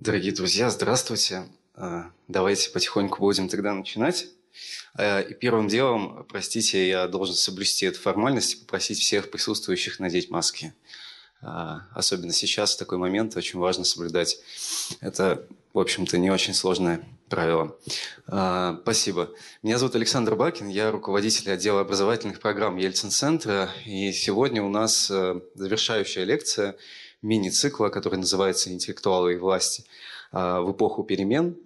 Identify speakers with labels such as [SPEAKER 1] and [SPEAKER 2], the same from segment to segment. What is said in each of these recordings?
[SPEAKER 1] Дорогие друзья, здравствуйте. Давайте потихоньку будем тогда начинать. И первым делом, простите, я должен соблюсти эту формальность и попросить всех присутствующих надеть маски. Особенно сейчас, в такой момент, очень важно соблюдать. Это, в общем-то, не очень сложное правило. Спасибо. Меня зовут Александр Бакин, я руководитель отдела образовательных программ Ельцин-центра. И сегодня у нас завершающая лекция мини-цикла, который называется «Интеллектуалы и власти в эпоху перемен».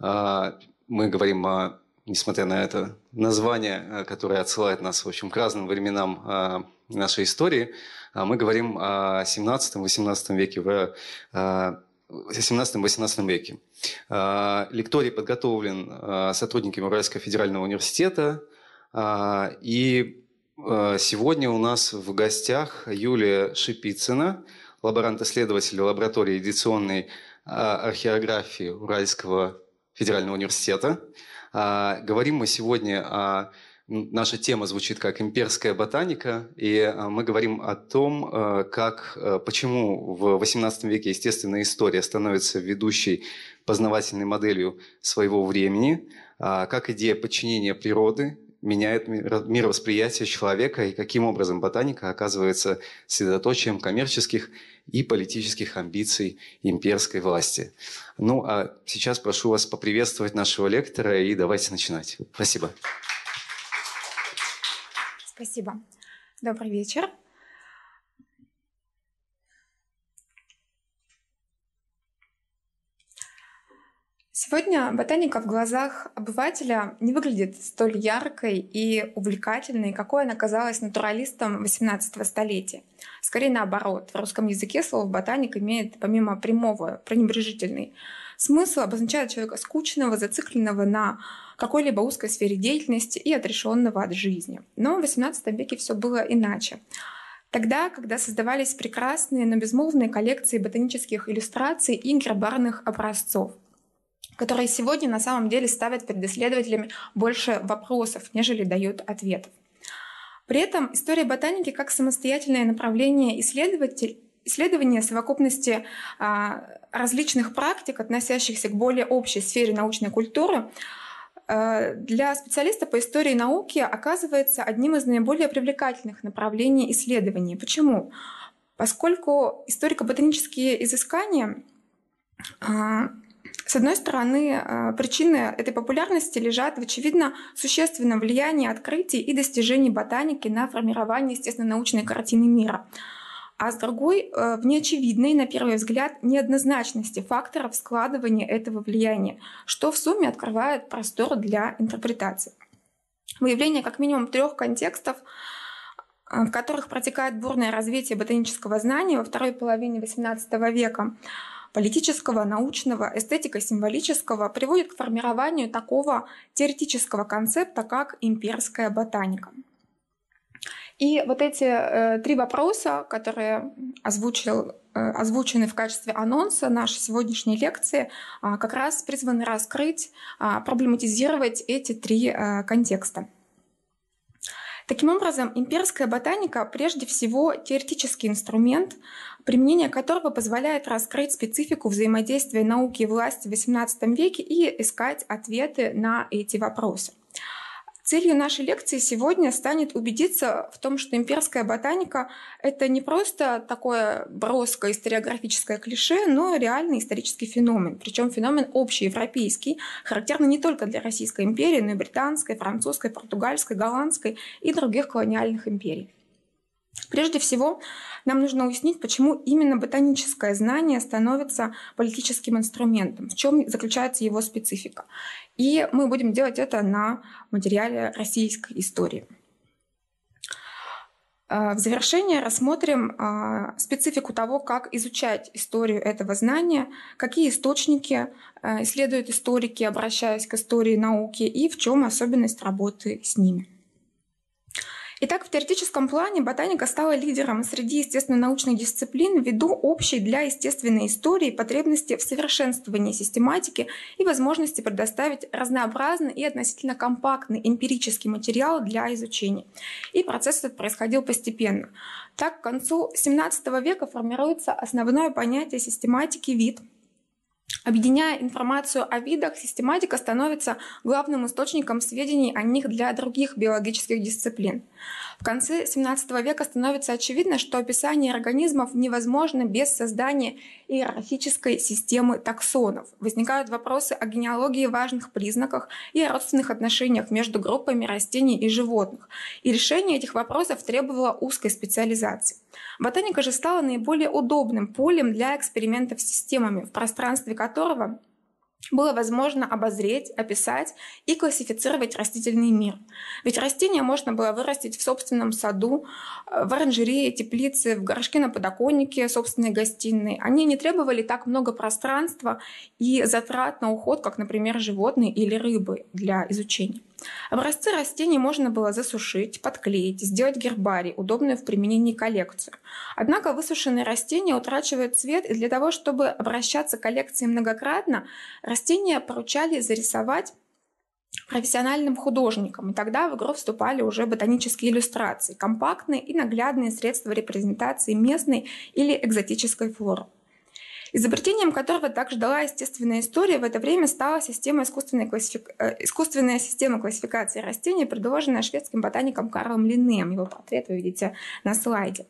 [SPEAKER 1] Мы говорим о несмотря на это название, которое отсылает нас, в общем, к разным временам нашей истории, мы говорим о 17-18 веке, в 17-18 веке. Лекторий подготовлен сотрудниками Уральского федерального университета, и сегодня у нас в гостях Юлия Шипицына, лаборант-исследователь лаборатории эдиционной археографии Уральского федерального университета. Говорим мы сегодня о Наша тема звучит как «Имперская ботаника», и э, мы говорим о том, как, почему в XVIII веке естественная история становится ведущей познавательной моделью своего времени, а как идея подчинения природы меняет мировосприятие человека и каким образом ботаника оказывается средоточием коммерческих и политических амбиций имперской власти. Ну, а сейчас прошу вас поприветствовать нашего лектора и давайте начинать. Спасибо.
[SPEAKER 2] Спасибо. Добрый вечер. Сегодня ботаника в глазах обывателя не выглядит столь яркой и увлекательной, какой она казалась натуралистам XVIII столетия. Скорее наоборот, в русском языке слово «ботаник» имеет помимо прямого, пренебрежительный смысл, обозначает человека скучного, зацикленного на какой-либо узкой сфере деятельности и отрешенного от жизни. Но в XVIII веке все было иначе. Тогда, когда создавались прекрасные, но безмолвные коллекции ботанических иллюстраций и гербарных образцов, которые сегодня на самом деле ставят перед исследователями больше вопросов, нежели дают ответов. При этом история ботаники как самостоятельное направление исследователь исследования совокупности а, различных практик, относящихся к более общей сфере научной культуры, а, для специалиста по истории науки оказывается одним из наиболее привлекательных направлений исследований. Почему? Поскольку историко-ботанические изыскания а, с одной стороны, причины этой популярности лежат в очевидно существенном влиянии открытий и достижений ботаники на формирование естественно-научной картины мира а с другой э, в неочевидной, на первый взгляд, неоднозначности факторов складывания этого влияния, что в сумме открывает простор для интерпретации. Выявление как минимум трех контекстов, э, в которых протекает бурное развитие ботанического знания во второй половине XVIII века, политического, научного, эстетико-символического, приводит к формированию такого теоретического концепта, как имперская ботаника – и вот эти э, три вопроса, которые озвучил, э, озвучены в качестве анонса нашей сегодняшней лекции, э, как раз призваны раскрыть, э, проблематизировать эти три э, контекста. Таким образом, имперская ботаника прежде всего теоретический инструмент, применение которого позволяет раскрыть специфику взаимодействия науки и власти в XVIII веке и искать ответы на эти вопросы. Целью нашей лекции сегодня станет убедиться в том, что имперская ботаника — это не просто такое броское историографическое клише, но реальный исторический феномен. Причем феномен общеевропейский, характерный не только для Российской империи, но и британской, французской, португальской, голландской и других колониальных империй. Прежде всего, нам нужно уяснить, почему именно ботаническое знание становится политическим инструментом, в чем заключается его специфика. И мы будем делать это на материале российской истории. А, в завершение рассмотрим а, специфику того, как изучать историю этого знания, какие источники а, исследуют историки, обращаясь к истории науки, и в чем особенность работы с ними. Итак, в теоретическом плане ботаника стала лидером среди естественно-научных дисциплин ввиду общей для естественной истории потребности в совершенствовании систематики и возможности предоставить разнообразный и относительно компактный эмпирический материал для изучения. И процесс этот происходил постепенно. Так, к концу XVII века формируется основное понятие систематики вид – Объединяя информацию о видах, систематика становится главным источником сведений о них для других биологических дисциплин. В конце XVII века становится очевидно, что описание организмов невозможно без создания иерархической системы таксонов. Возникают вопросы о генеалогии важных признаках и о родственных отношениях между группами растений и животных. И решение этих вопросов требовало узкой специализации. Ботаника же стала наиболее удобным полем для экспериментов с системами, в пространстве которого было возможно обозреть, описать и классифицировать растительный мир. Ведь растения можно было вырастить в собственном саду, э, в оранжерее, теплице, в горшке на подоконнике собственной гостиной. Они не требовали так много пространства и затрат на уход, как, например, животные или рыбы для изучения. Образцы растений можно было засушить, подклеить, сделать гербарий, удобную в применении коллекцию. Однако высушенные растения утрачивают цвет, и для того, чтобы обращаться к коллекции многократно, растения поручали зарисовать профессиональным художникам, и тогда в игру вступали уже ботанические иллюстрации, компактные и наглядные средства репрезентации местной или экзотической флоры изобретением которого также дала естественная история, в это время стала система искусственной классифик... Э, искусственная система классификации растений, предложенная шведским ботаником Карлом Линнеем. Его портрет вы видите на слайде.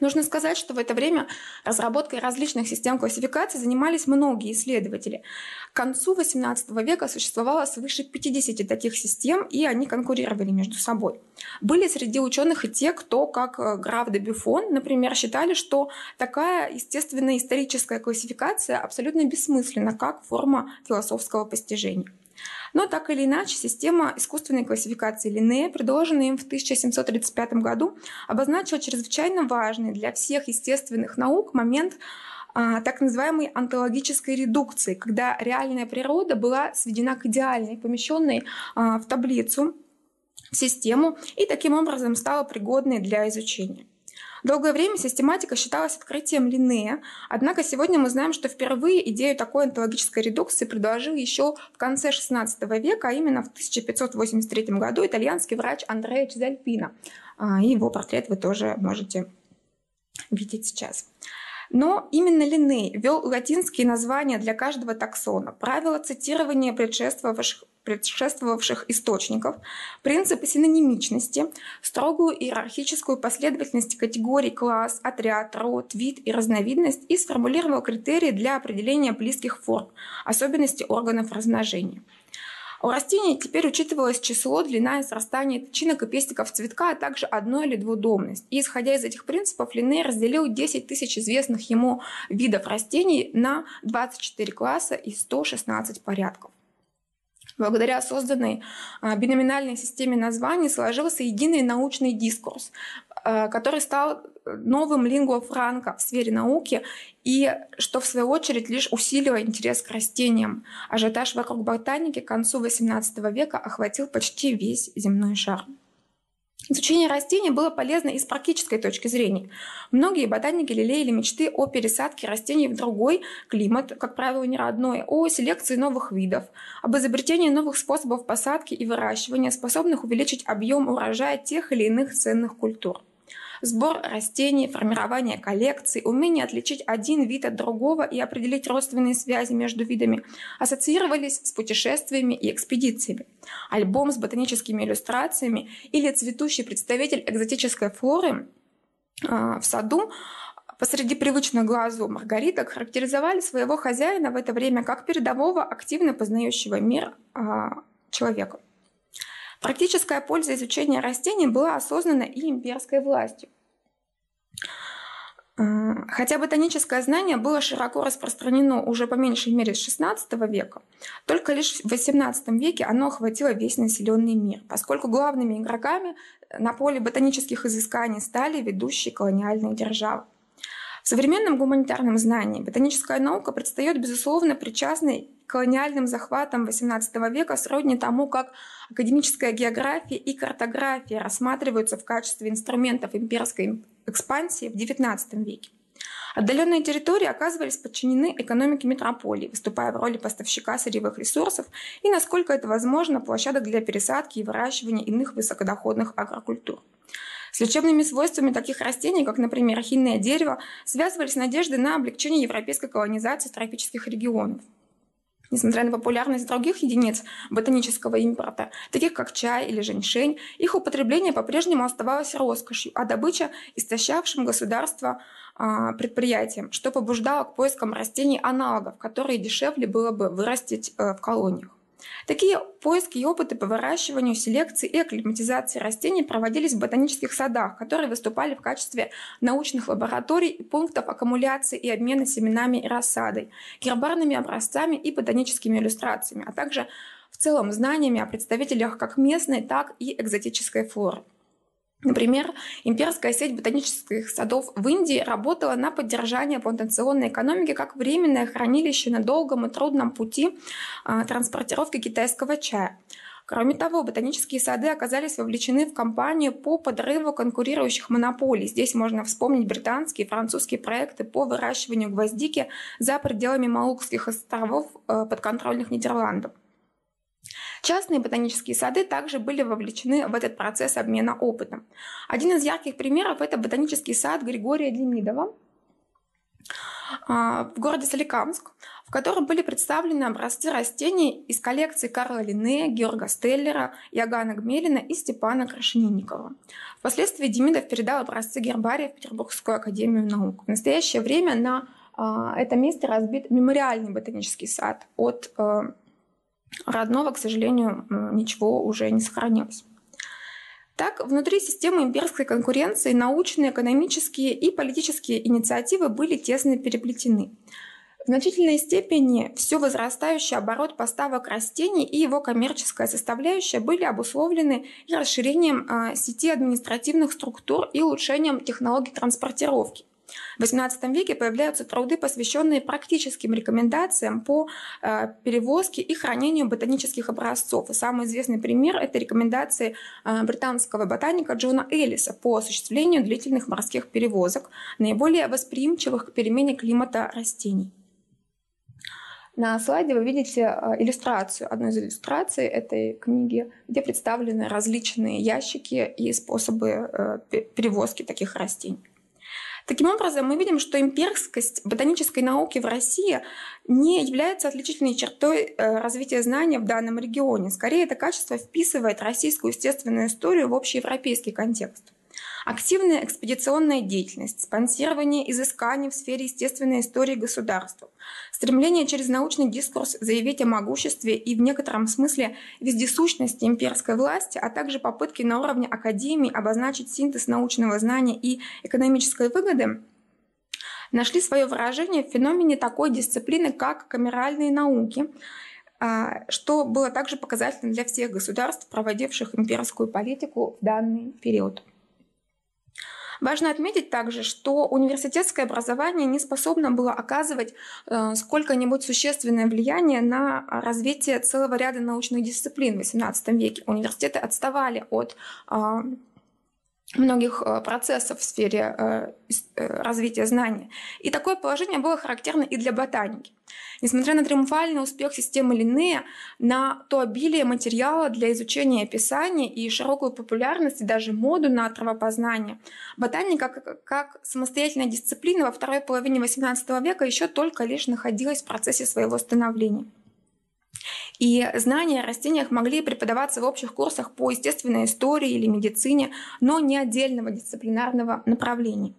[SPEAKER 2] Нужно сказать, что в это время разработкой различных систем классификации занимались многие исследователи. К концу XVIII века существовало свыше 50 таких систем, и они конкурировали между собой. Были среди ученых и те, кто, как э, граф де Бюфон, например, считали, что такая естественная историческая классификация абсолютно бессмысленна как форма философского постижения. Но так или иначе, система искусственной классификации Линнея, предложенная им в 1735 году, обозначила чрезвычайно важный для всех естественных наук момент а, так называемой онтологической редукции, когда реальная природа была сведена к идеальной, помещенной а, в таблицу, в систему, и таким образом стала пригодной для изучения. Долгое время систематика считалась открытием Линнея, однако сегодня мы знаем, что впервые идею такой онтологической редукции предложил еще в конце XVI века, а именно в 1583 году итальянский врач Андреа Чизальпино. А, и его портрет вы тоже можете видеть сейчас. Но именно Линней ввел латинские названия для каждого таксона, правила цитирования предшествовавших предшествовавших источников, принципы синонимичности, строгую иерархическую последовательность категорий класс, отряд, род, вид и разновидность и сформулировал критерии для определения близких форм, особенности органов размножения. У растений теперь учитывалось число, длина и срастание тычинок и пестиков цветка, а также одно- или двудомность. И исходя из этих принципов, Линней разделил 10 тысяч известных ему видов растений на 24 класса и 116 порядков. Благодаря созданной а, биноминальной системе названий сложился единый научный дискурс, а, который стал новым лингуа франко в сфере науки и что в свою очередь лишь усилило интерес к растениям. Ажиотаж вокруг ботаники к концу XVIII века охватил почти весь земной шар. Изучение растений было полезно и с практической точки зрения. Многие ботаники лелеяли мечты о пересадке растений в другой климат, как правило, не родной, о селекции новых видов, об изобретении новых способов посадки и выращивания, способных увеличить объем урожая тех или иных ценных культур сбор растений, формирование коллекций, умение отличить один вид от другого и определить родственные связи между видами ассоциировались с путешествиями и экспедициями. Альбом с ботаническими иллюстрациями или цветущий представитель экзотической флоры а, в саду посреди привычных глазу маргариток характеризовали своего хозяина в это время как передового, активно познающего мир а, человека. Практическая польза изучения растений была осознана и имперской властью. А, хотя ботаническое знание было широко распространено уже по меньшей мере с XVI века, только лишь в XVIII веке оно охватило весь населенный мир, поскольку главными игроками на поле ботанических изысканий стали ведущие колониальные державы. Современном гуманитарном знании ботаническая наука предстает, безусловно, причастной колониальным захватам XVIII века сродни тому, как академическая география и картография рассматриваются в качестве инструментов имперской экспансии в XIX веке. Отдаленные территории оказывались подчинены экономике метрополии, выступая в роли поставщика сырьевых ресурсов и, насколько это возможно, площадок для пересадки и выращивания иных высокодоходных агрокультур. С лечебными свойствами таких растений, как, например, хинное дерево, связывались надежды на облегчение европейской колонизации тропических регионов. Несмотря на популярность других единиц ботанического импорта, таких как чай или женьшень, их употребление по-прежнему оставалось роскошью, а добыча – истощавшим государство а, предприятием, что побуждало к поискам растений аналогов, которые дешевле было бы вырастить э, в колониях. Такие поиски и опыты по выращиванию, селекции и акклиматизации растений проводились в ботанических садах, которые выступали в качестве научных лабораторий и пунктов аккумуляции и обмена семенами и рассадой, гербарными образцами и ботаническими иллюстрациями, а также в целом знаниями о представителях как местной, так и экзотической флоры. Например, имперская сеть ботанических садов в Индии работала на поддержание плантационной экономики как временное хранилище на долгом и трудном пути а, транспортировки китайского чая. Кроме того, ботанические сады оказались вовлечены в кампанию по подрыву конкурирующих монополий. Здесь можно вспомнить британские и французские проекты по выращиванию гвоздики за пределами Малукских островов э, подконтрольных Нидерландов. Частные ботанические сады также были вовлечены в этот процесс обмена опытом. Один из ярких примеров – это ботанический сад Григория Демидова а, в городе Соликамск, в котором были представлены образцы растений из коллекции Карла Линне, Георга Стеллера, Ягана Гмелина и Степана Крашенинникова. Впоследствии Демидов передал образцы гербария в Петербургскую академию наук. В настоящее время на а, этом месте разбит мемориальный ботанический сад от а, родного, к сожалению, ничего уже не сохранилось. Так, внутри системы имперской конкуренции научные, экономические и политические инициативы были тесно переплетены. В значительной степени все возрастающий оборот поставок растений и его коммерческая составляющая были обусловлены и расширением а, сети административных структур и улучшением технологий транспортировки. В XVIII веке появляются труды, посвященные практическим рекомендациям по э, перевозке и хранению ботанических образцов. И самый известный пример – это рекомендации э, британского ботаника Джона Эллиса по осуществлению длительных морских перевозок, наиболее восприимчивых к перемене климата растений. На слайде вы видите э, иллюстрацию, одну из иллюстраций этой книги, где представлены различные ящики и способы перевозки таких растений. Таким образом, мы видим, что имперскость ботанической науки в России не является отличительной чертой э, развития знания в данном регионе. Скорее, это качество вписывает российскую естественную историю в общеевропейский контекст. Активная экспедиционная деятельность, спонсирование изысканий в сфере естественной истории государства, стремление через научный дискурс заявить о могуществе и в некотором смысле вездесущности имперской власти, а также попытки на уровне академии обозначить синтез научного знания и экономической выгоды, нашли свое выражение в феномене такой дисциплины, как камеральные науки, а, что было также показательно для всех государств, проводивших имперскую политику в данный период. Важно отметить также, что университетское образование не способно было оказывать э, сколько-нибудь существенное влияние на развитие целого ряда научных дисциплин в XVIII веке. Университеты отставали от а, многих э, процессов в сфере э, э, развития знания. И такое положение было характерно и для ботаники. Несмотря на триумфальный успех системы Линнея, на то обилие материала для изучения описания и широкую популярность и даже моду на травопознание, ботаника как самостоятельная дисциплина во второй половине XVIII века еще только лишь находилась в процессе своего становления. И знания о растениях могли преподаваться в общих курсах по естественной истории или медицине, но не отдельного дисциплинарного направления.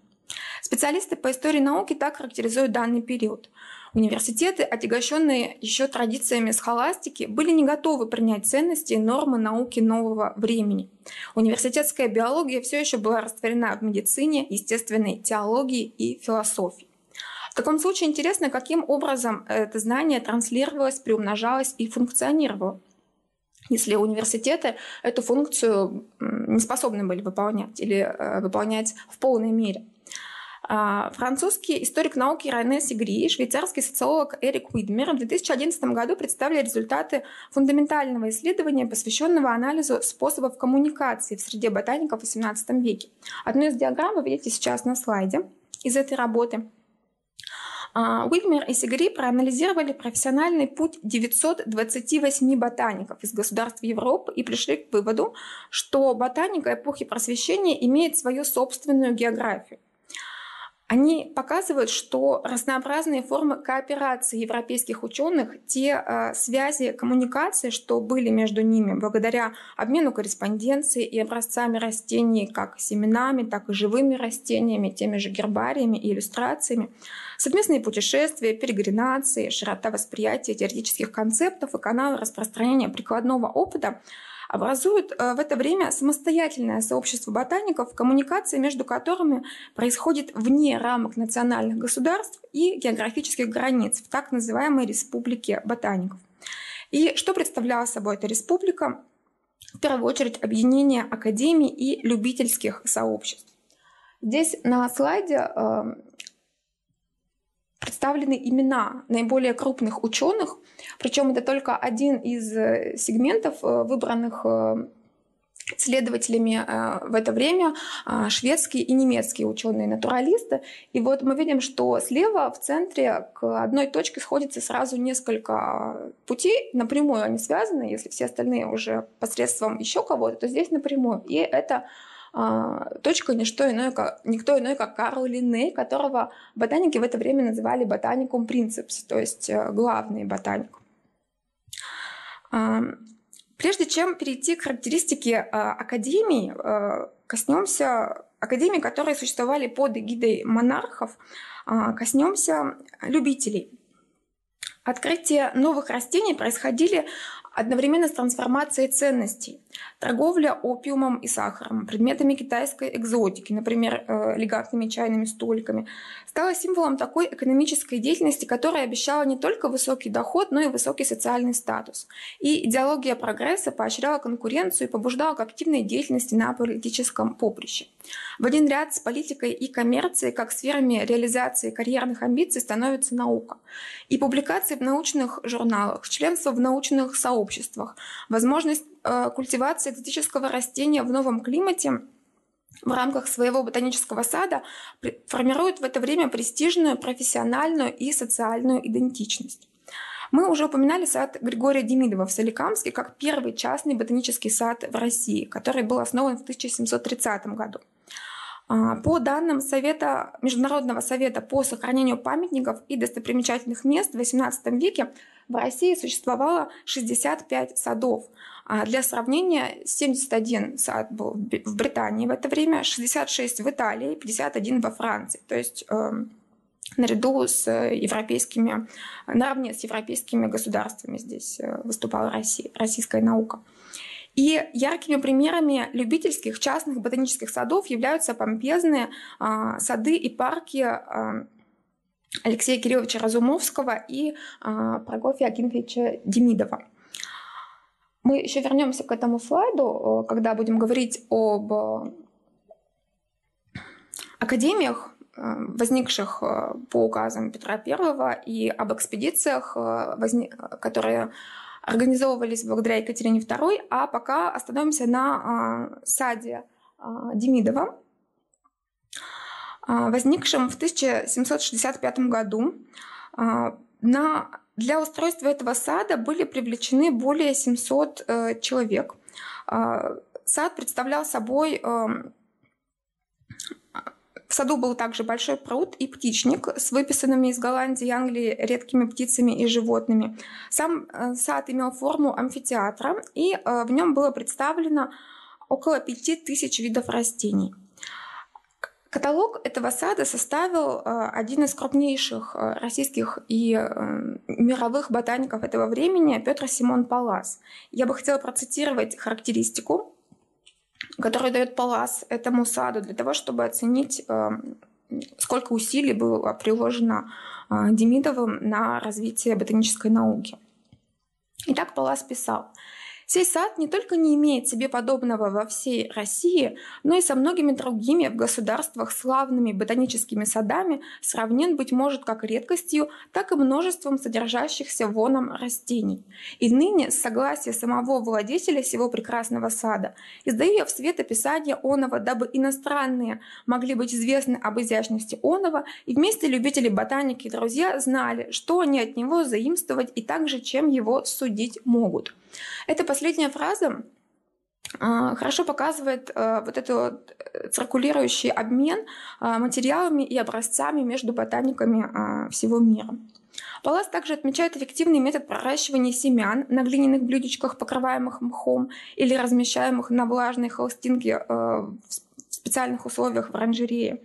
[SPEAKER 2] Специалисты по истории науки так характеризуют данный период. Университеты, отягощенные еще традициями схоластики, были не готовы принять ценности и нормы науки нового времени. Университетская биология все еще была растворена в медицине, естественной теологии и философии. В таком случае интересно, каким образом это знание транслировалось, приумножалось и функционировало если университеты эту функцию не способны были выполнять или э, выполнять в полной мере. А, французский историк науки Рене Сигри и швейцарский социолог Эрик Уидмер в 2011 году представили результаты фундаментального исследования, посвященного анализу способов коммуникации в среде ботаников в XVIII веке. Одну из диаграмм вы видите сейчас на слайде из этой работы – Уильмер и Сигари проанализировали профессиональный путь 928 ботаников из государств Европы и пришли к выводу, что ботаника эпохи просвещения имеет свою собственную географию. Они показывают, что разнообразные формы кооперации европейских ученых, те э, связи, коммуникации, что были между ними благодаря обмену корреспонденцией и образцами растений, как семенами, так и живыми растениями, теми же гербариями и иллюстрациями, совместные путешествия, перегринации, широта восприятия теоретических концептов и каналы распространения прикладного опыта — образуют э, в это время самостоятельное сообщество ботаников, коммуникация между которыми происходит вне рамок национальных государств и географических границ в так называемой республике ботаников. И что представляла собой эта республика? В первую очередь объединение академий и любительских сообществ. Здесь на слайде э, представлены имена наиболее крупных ученых, причем это только один из э, сегментов, э, выбранных э, исследователями в это время шведские и немецкие ученые-натуралисты. И вот мы видим, что слева в центре к одной точке сходится сразу несколько путей, напрямую они связаны, если все остальные уже посредством еще кого-то, то здесь напрямую. И это а, точка не что иное, как, никто иной, как Карл Линней, которого ботаники в это время называли ботаникум принципс, то есть э, главный ботаник. А, прежде чем перейти к характеристике а, академии, коснемся академий, которые существовали под эгидой монархов, коснемся любителей. Открытие новых растений происходили одновременно с трансформацией ценностей. Торговля опиумом и сахаром, предметами китайской экзотики, например, элегантными чайными столиками, стала символом такой экономической деятельности, которая обещала не только высокий доход, но и высокий социальный статус. И идеология прогресса поощряла конкуренцию и побуждала к активной деятельности на политическом поприще. В один ряд с политикой и коммерцией, как сферами реализации карьерных амбиций, становится наука. И публикации в научных журналах, членство в научных сообществах, возможность Э, культивация экзотического растения в новом климате в рамках своего ботанического сада формирует в это время престижную, профессиональную и социальную идентичность. Мы уже упоминали сад Григория Демидова в Соликамске как первый частный ботанический сад в России, который был основан в 1730 году. А, по данным Совета, Международного совета по сохранению памятников и достопримечательных мест в XVIII веке в России существовало 65 садов – а для сравнения, 71 сад был в Британии в это время, 66 в Италии, 51 во Франции. То есть э, наряду с европейскими, наравне с европейскими государствами здесь э, выступала Россия, российская наука. И яркими примерами любительских частных ботанических садов являются помпезные э, сады и парки э, Алексея Кирилловича Разумовского и э, Прокофия Акинфовича Демидова. Мы еще вернемся к этому слайду, э, когда будем говорить об э, академиях, э, возникших по указам Петра I и об экспедициях, которые организовывались благодаря Екатерине II, а пока остановимся на саде Демидова, возникшем в 1765 году на для устройства этого сада были привлечены более 700 э, человек. Э, сад представлял собой... В саду был также большой пруд и птичник с выписанными из Голландии и Англии редкими птицами и животными. Сам э, сад имел форму амфитеатра, и э, в нем было представлено около 5000 видов растений. Каталог этого сада составил э, один из крупнейших российских и мировых ботаников этого времени Петр Симон Палас. Я бы хотела процитировать характеристику, которую дает Палас этому саду для того, чтобы оценить, сколько усилий было приложено Демидовым на развитие ботанической науки. Итак, Палас писал – Сей сад не только не имеет себе подобного во всей России, но и со многими другими в государствах славными ботаническими садами сравнен, быть может, как редкостью, так и множеством содержащихся воном растений. И ныне, с согласия самого владетеля сего прекрасного сада, издаю я в свет описание оного, дабы иностранные могли быть известны об изящности онова, и вместе любители ботаники и друзья знали, что они от него заимствовать и также чем его судить могут. Эта последняя фраза а, хорошо показывает а, вот этот э, циркулирующий обмен а, материалами и образцами между ботаниками всего мира. Палас также отмечает эффективный метод проращивания семян на глиняных блюдечках, покрываемых мхом или размещаемых на влажной холстинке в специальных условиях в оранжерее.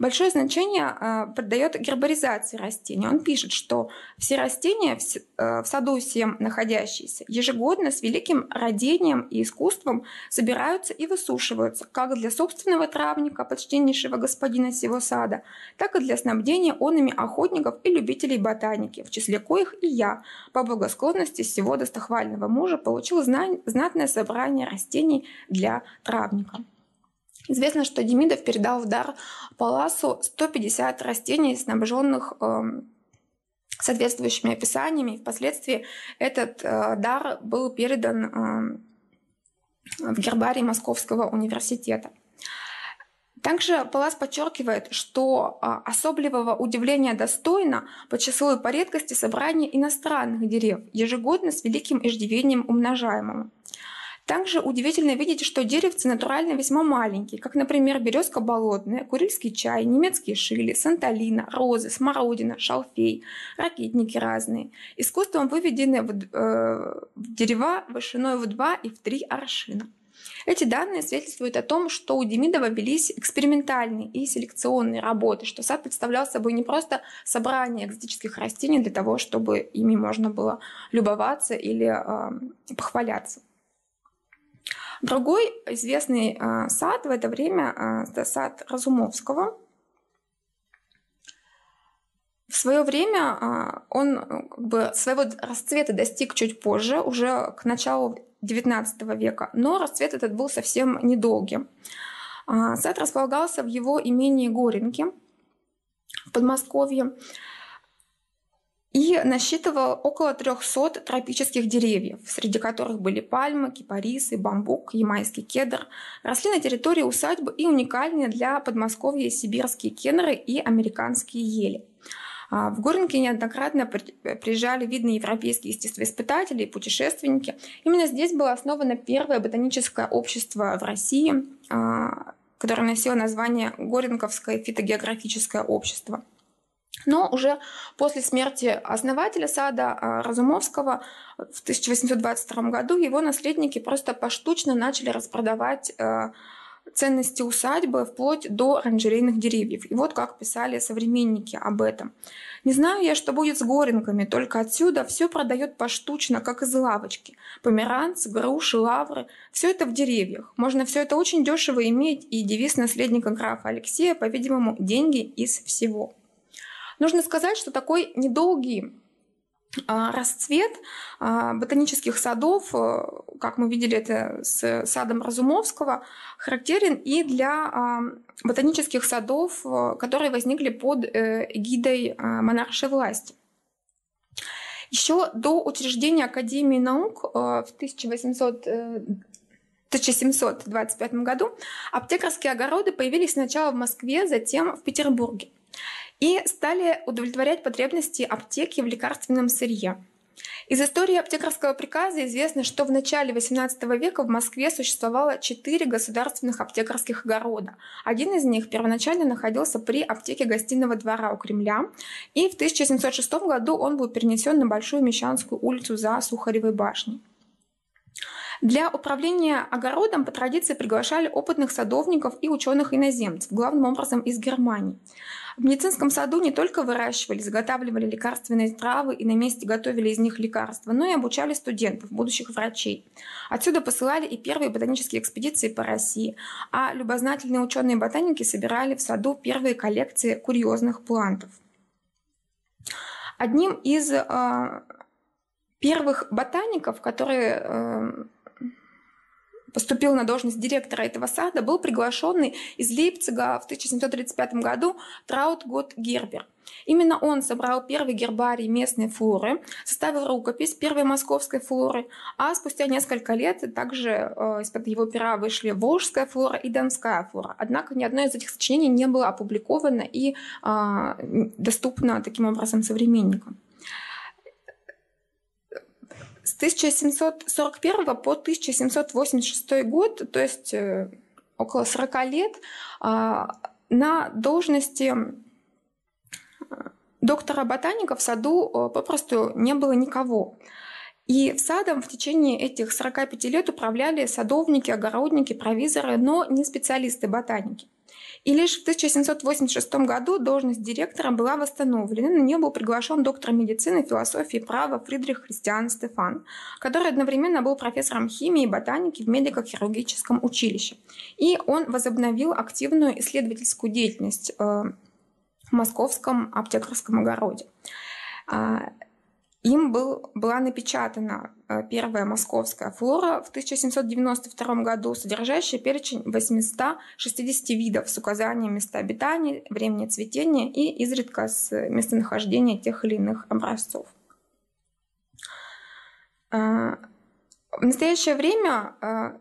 [SPEAKER 2] Большое значение э, придает гербаризации растений. Он пишет, что все растения в, э, в саду всем находящиеся ежегодно с великим родением и искусством собираются и высушиваются, как для собственного травника, почтеннейшего господина сего сада, так и для снабдения онами охотников и любителей ботаники, в числе коих и я, по благосклонности всего достохвального мужа, получил знатное собрание растений для травника. Известно, что Демидов передал в дар Паласу 150 растений, снабженных э, соответствующими описаниями. Впоследствии этот э, дар был передан э, в гербарий Московского университета. Также Палас подчеркивает, что а, особливого удивления достойно по числу и по редкости собрание иностранных дерев, ежегодно с великим иждивением умножаемого. Также удивительно видеть, что деревцы натурально весьма маленькие, как, например, березка болотная, курильский чай, немецкие шили, санталина, розы, смородина, шалфей, ракетники разные. Искусством выведены в, э, в дерева вышиной в 2 и в 3 аршина. Эти данные свидетельствуют о том, что у Демидова велись экспериментальные и селекционные работы, что сад представлял собой не просто собрание экзотических растений для того, чтобы ими можно было любоваться или э, похваляться. Другой известный а, сад в это время а, – это сад Разумовского. В свое время а, он ну, как бы своего расцвета достиг чуть позже, уже к началу XIX века, но расцвет этот был совсем недолгим. Сад располагался в его имении Горенки в Подмосковье и насчитывал около 300 тропических деревьев, среди которых были пальмы, кипарисы, бамбук, ямайский кедр. Росли на территории усадьбы и уникальные для Подмосковья сибирские кенры и американские ели. А, в Горенке неоднократно приезжали видные европейские естествоиспытатели и путешественники. Именно здесь было основано первое ботаническое общество в России, а, которое носило название Горенковское фитогеографическое общество. Но уже после смерти основателя сада а, Разумовского в 1822 году его наследники просто поштучно начали распродавать а, ценности усадьбы вплоть до оранжерейных деревьев. И вот как писали современники об этом. «Не знаю я, что будет с горенками, только отсюда все продает поштучно, как из лавочки. Померанцы, груши, лавры – все это в деревьях. Можно все это очень дешево иметь, и девиз наследника графа Алексея, по-видимому, деньги из всего». Нужно сказать, что такой недолгий а, расцвет а, ботанических садов, э, как мы видели это с садом Разумовского, характерен и для а, ботанических садов, э, которые возникли под э, эгидой монаршей власти. Еще до учреждения Академии наук в 1800 1725 году аптекарские огороды появились сначала в Москве, затем в Петербурге и стали удовлетворять потребности аптеки в лекарственном сырье. Из истории аптекарского приказа известно, что в начале XVIII века в Москве существовало четыре государственных аптекарских огорода. Один из них первоначально находился при аптеке гостиного двора у Кремля, и в 1706 году он был перенесен на Большую Мещанскую улицу за Сухаревой башней. Для управления огородом по традиции приглашали опытных садовников и ученых-иноземцев, главным образом из Германии. В медицинском саду не только выращивали, заготавливали лекарственные травы и на месте готовили из них лекарства, но и обучали студентов, будущих врачей. Отсюда посылали и первые ботанические экспедиции по России, а любознательные ученые-ботаники собирали в саду первые коллекции курьезных плантов. Одним из э, первых ботаников, которые э, поступил на должность директора этого сада, был приглашенный из Лейпцига в 1735 году Траутгот Гербер. Именно он собрал первый гербарий местной флоры, составил рукопись первой московской флоры, а спустя несколько лет также э, из-под его пера вышли Волжская флора и Донская флора. Однако ни одно из этих сочинений не было опубликовано и э, доступно таким образом современникам. С 1741 по 1786 год, то есть э, около 40 лет, а, на должности э, доктора ботаника в саду э, попросту не было никого. И садом в течение этих 45 лет управляли садовники, огородники, провизоры, но не специалисты-ботаники. И лишь в 1786 году должность директора была восстановлена. На нее был приглашен доктор медицины, философии и права Фридрих Христиан Стефан, который одновременно был профессором химии и ботаники в медико-хирургическом училище. И он возобновил активную исследовательскую деятельность э, в московском аптекарском огороде. Им был, была напечатана э, первая московская флора в 1792 году, содержащая перечень 860 видов с указанием места обитания, времени цветения и изредка с местонахождения тех или иных образцов. Э, в настоящее время э,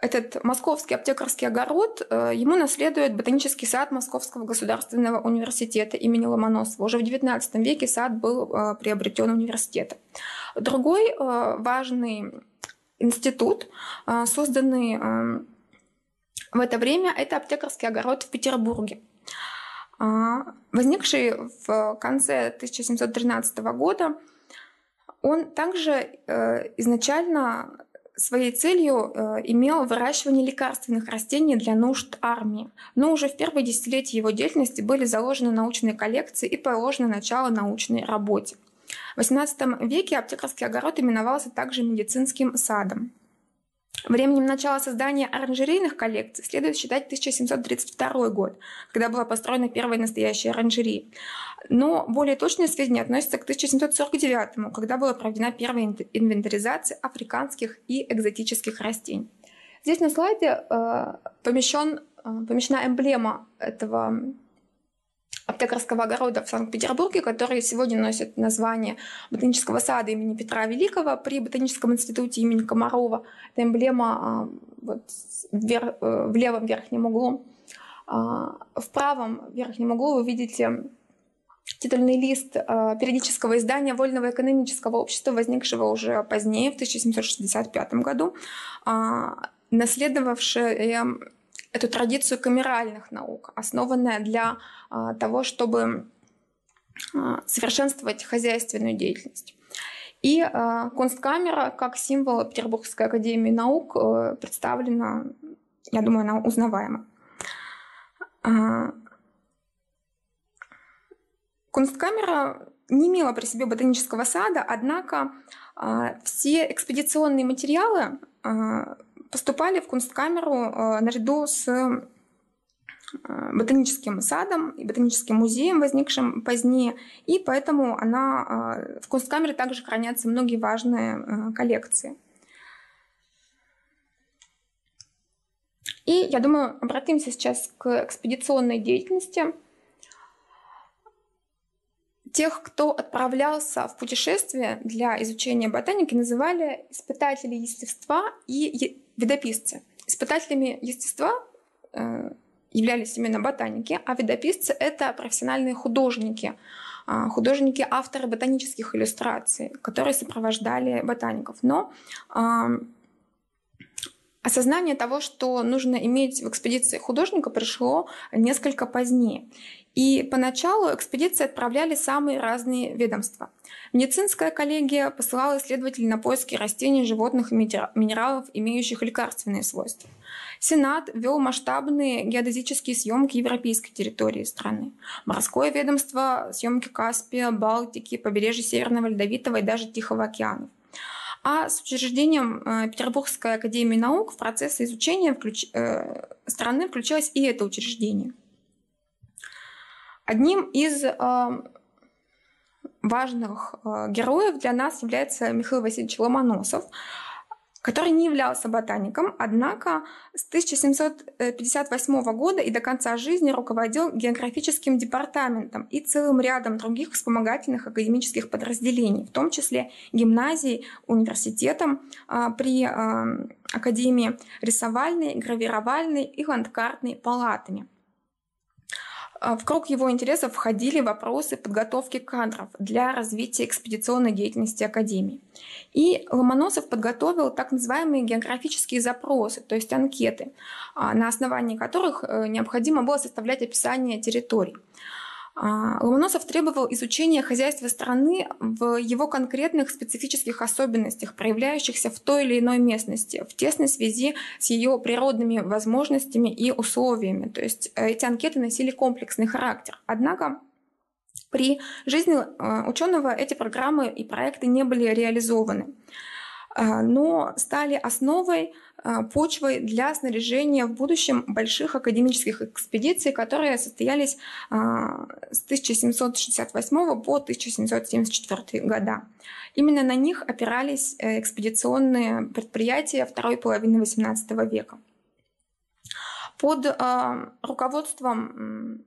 [SPEAKER 2] этот московский аптекарский огород, э, ему наследует ботанический сад Московского государственного университета имени Ломоносова. Уже в XIX веке сад был э, приобретен университетом. Другой э, важный институт, созданный в это время, это аптекарский огород в Петербурге. Возникший в конце 1713 года, он также изначально своей целью э, имел выращивание лекарственных растений для нужд армии. Но уже в первые десятилетия его деятельности были заложены научные коллекции и положено начало научной работе. В XVIII веке аптекарский огород именовался также медицинским садом. Временем начала создания оранжерейных коллекций следует считать 1732 год, когда была построена первая настоящая оранжерея. Но более точные сведения относятся к 1749, когда была проведена первая инвентаризация африканских и экзотических растений. Здесь на слайде э, помещен, э, помещена эмблема этого аптекарского огорода в Санкт-Петербурге, который сегодня носит название Ботанического сада имени Петра Великого при Ботаническом институте имени Комарова. Это эмблема а, вот, вверх, э, в левом верхнем углу. А, в правом верхнем углу вы видите титульный лист а, периодического издания Вольного экономического общества, возникшего уже позднее, в 1765 году, наследовавшее эту традицию камеральных наук, основанная для а, того, чтобы а, совершенствовать хозяйственную деятельность. И а, Кунсткамера, как символ Петербургской академии наук, э, представлена, я думаю, она узнаваема. Кунсткамера не имела при себе ботанического сада, однако все экспедиционные материалы поступали в Кунсткамеру э, наряду с э, ботаническим садом и ботаническим музеем, возникшим позднее, и поэтому она, э, в Кунсткамере также хранятся многие важные коллекции. И я думаю, обратимся сейчас к экспедиционной деятельности – Тех, кто отправлялся в путешествие для изучения ботаники, называли испытатели естества и видописцы. Испытателями естества э, являлись именно ботаники, а видописцы — это профессиональные художники, а, художники, авторы ботанических иллюстраций, которые сопровождали ботаников. Но осознание того, что нужно иметь в экспедиции художника, пришло несколько позднее. И поначалу экспедиции отправляли самые разные ведомства. Медицинская коллегия посылала исследователей на поиски растений, животных и минералов, имеющих лекарственные свойства. Сенат вел масштабные геодезические съемки европейской территории страны. Морское ведомство – съемки Каспия, Балтики, побережья Северного Ледовитого и даже Тихого океана. А с учреждением э, Петербургской академии наук в процесс изучения включ... Э, страны включилось и это учреждение. Одним из э, важных героев для нас является Михаил Васильевич Ломоносов. Который не являлся ботаником, однако с 1758 года и до конца жизни руководил географическим департаментом и целым рядом других вспомогательных академических подразделений, в том числе гимназией, университетом а, при а, Академии рисовальной, гравировальной и ландкартной палатами. А, в круг его интересов входили вопросы подготовки кадров для развития экспедиционной деятельности Академии. И Ломоносов подготовил так называемые географические запросы, то есть анкеты, а, на основании которых э, необходимо было составлять описание территорий. А, Ломоносов требовал изучения хозяйства страны в его конкретных специфических особенностях, проявляющихся в той или иной местности, в тесной связи с ее природными возможностями и условиями. То есть э, эти анкеты носили комплексный характер. Однако при жизни э, ученого эти программы и проекты не были реализованы, э, но стали основой почвой для снаряжения в будущем больших академических экспедиций, которые состоялись а, с 1768 по 1774 года. Именно на них опирались э, экспедиционные предприятия второй половины XVIII века. Под а, руководством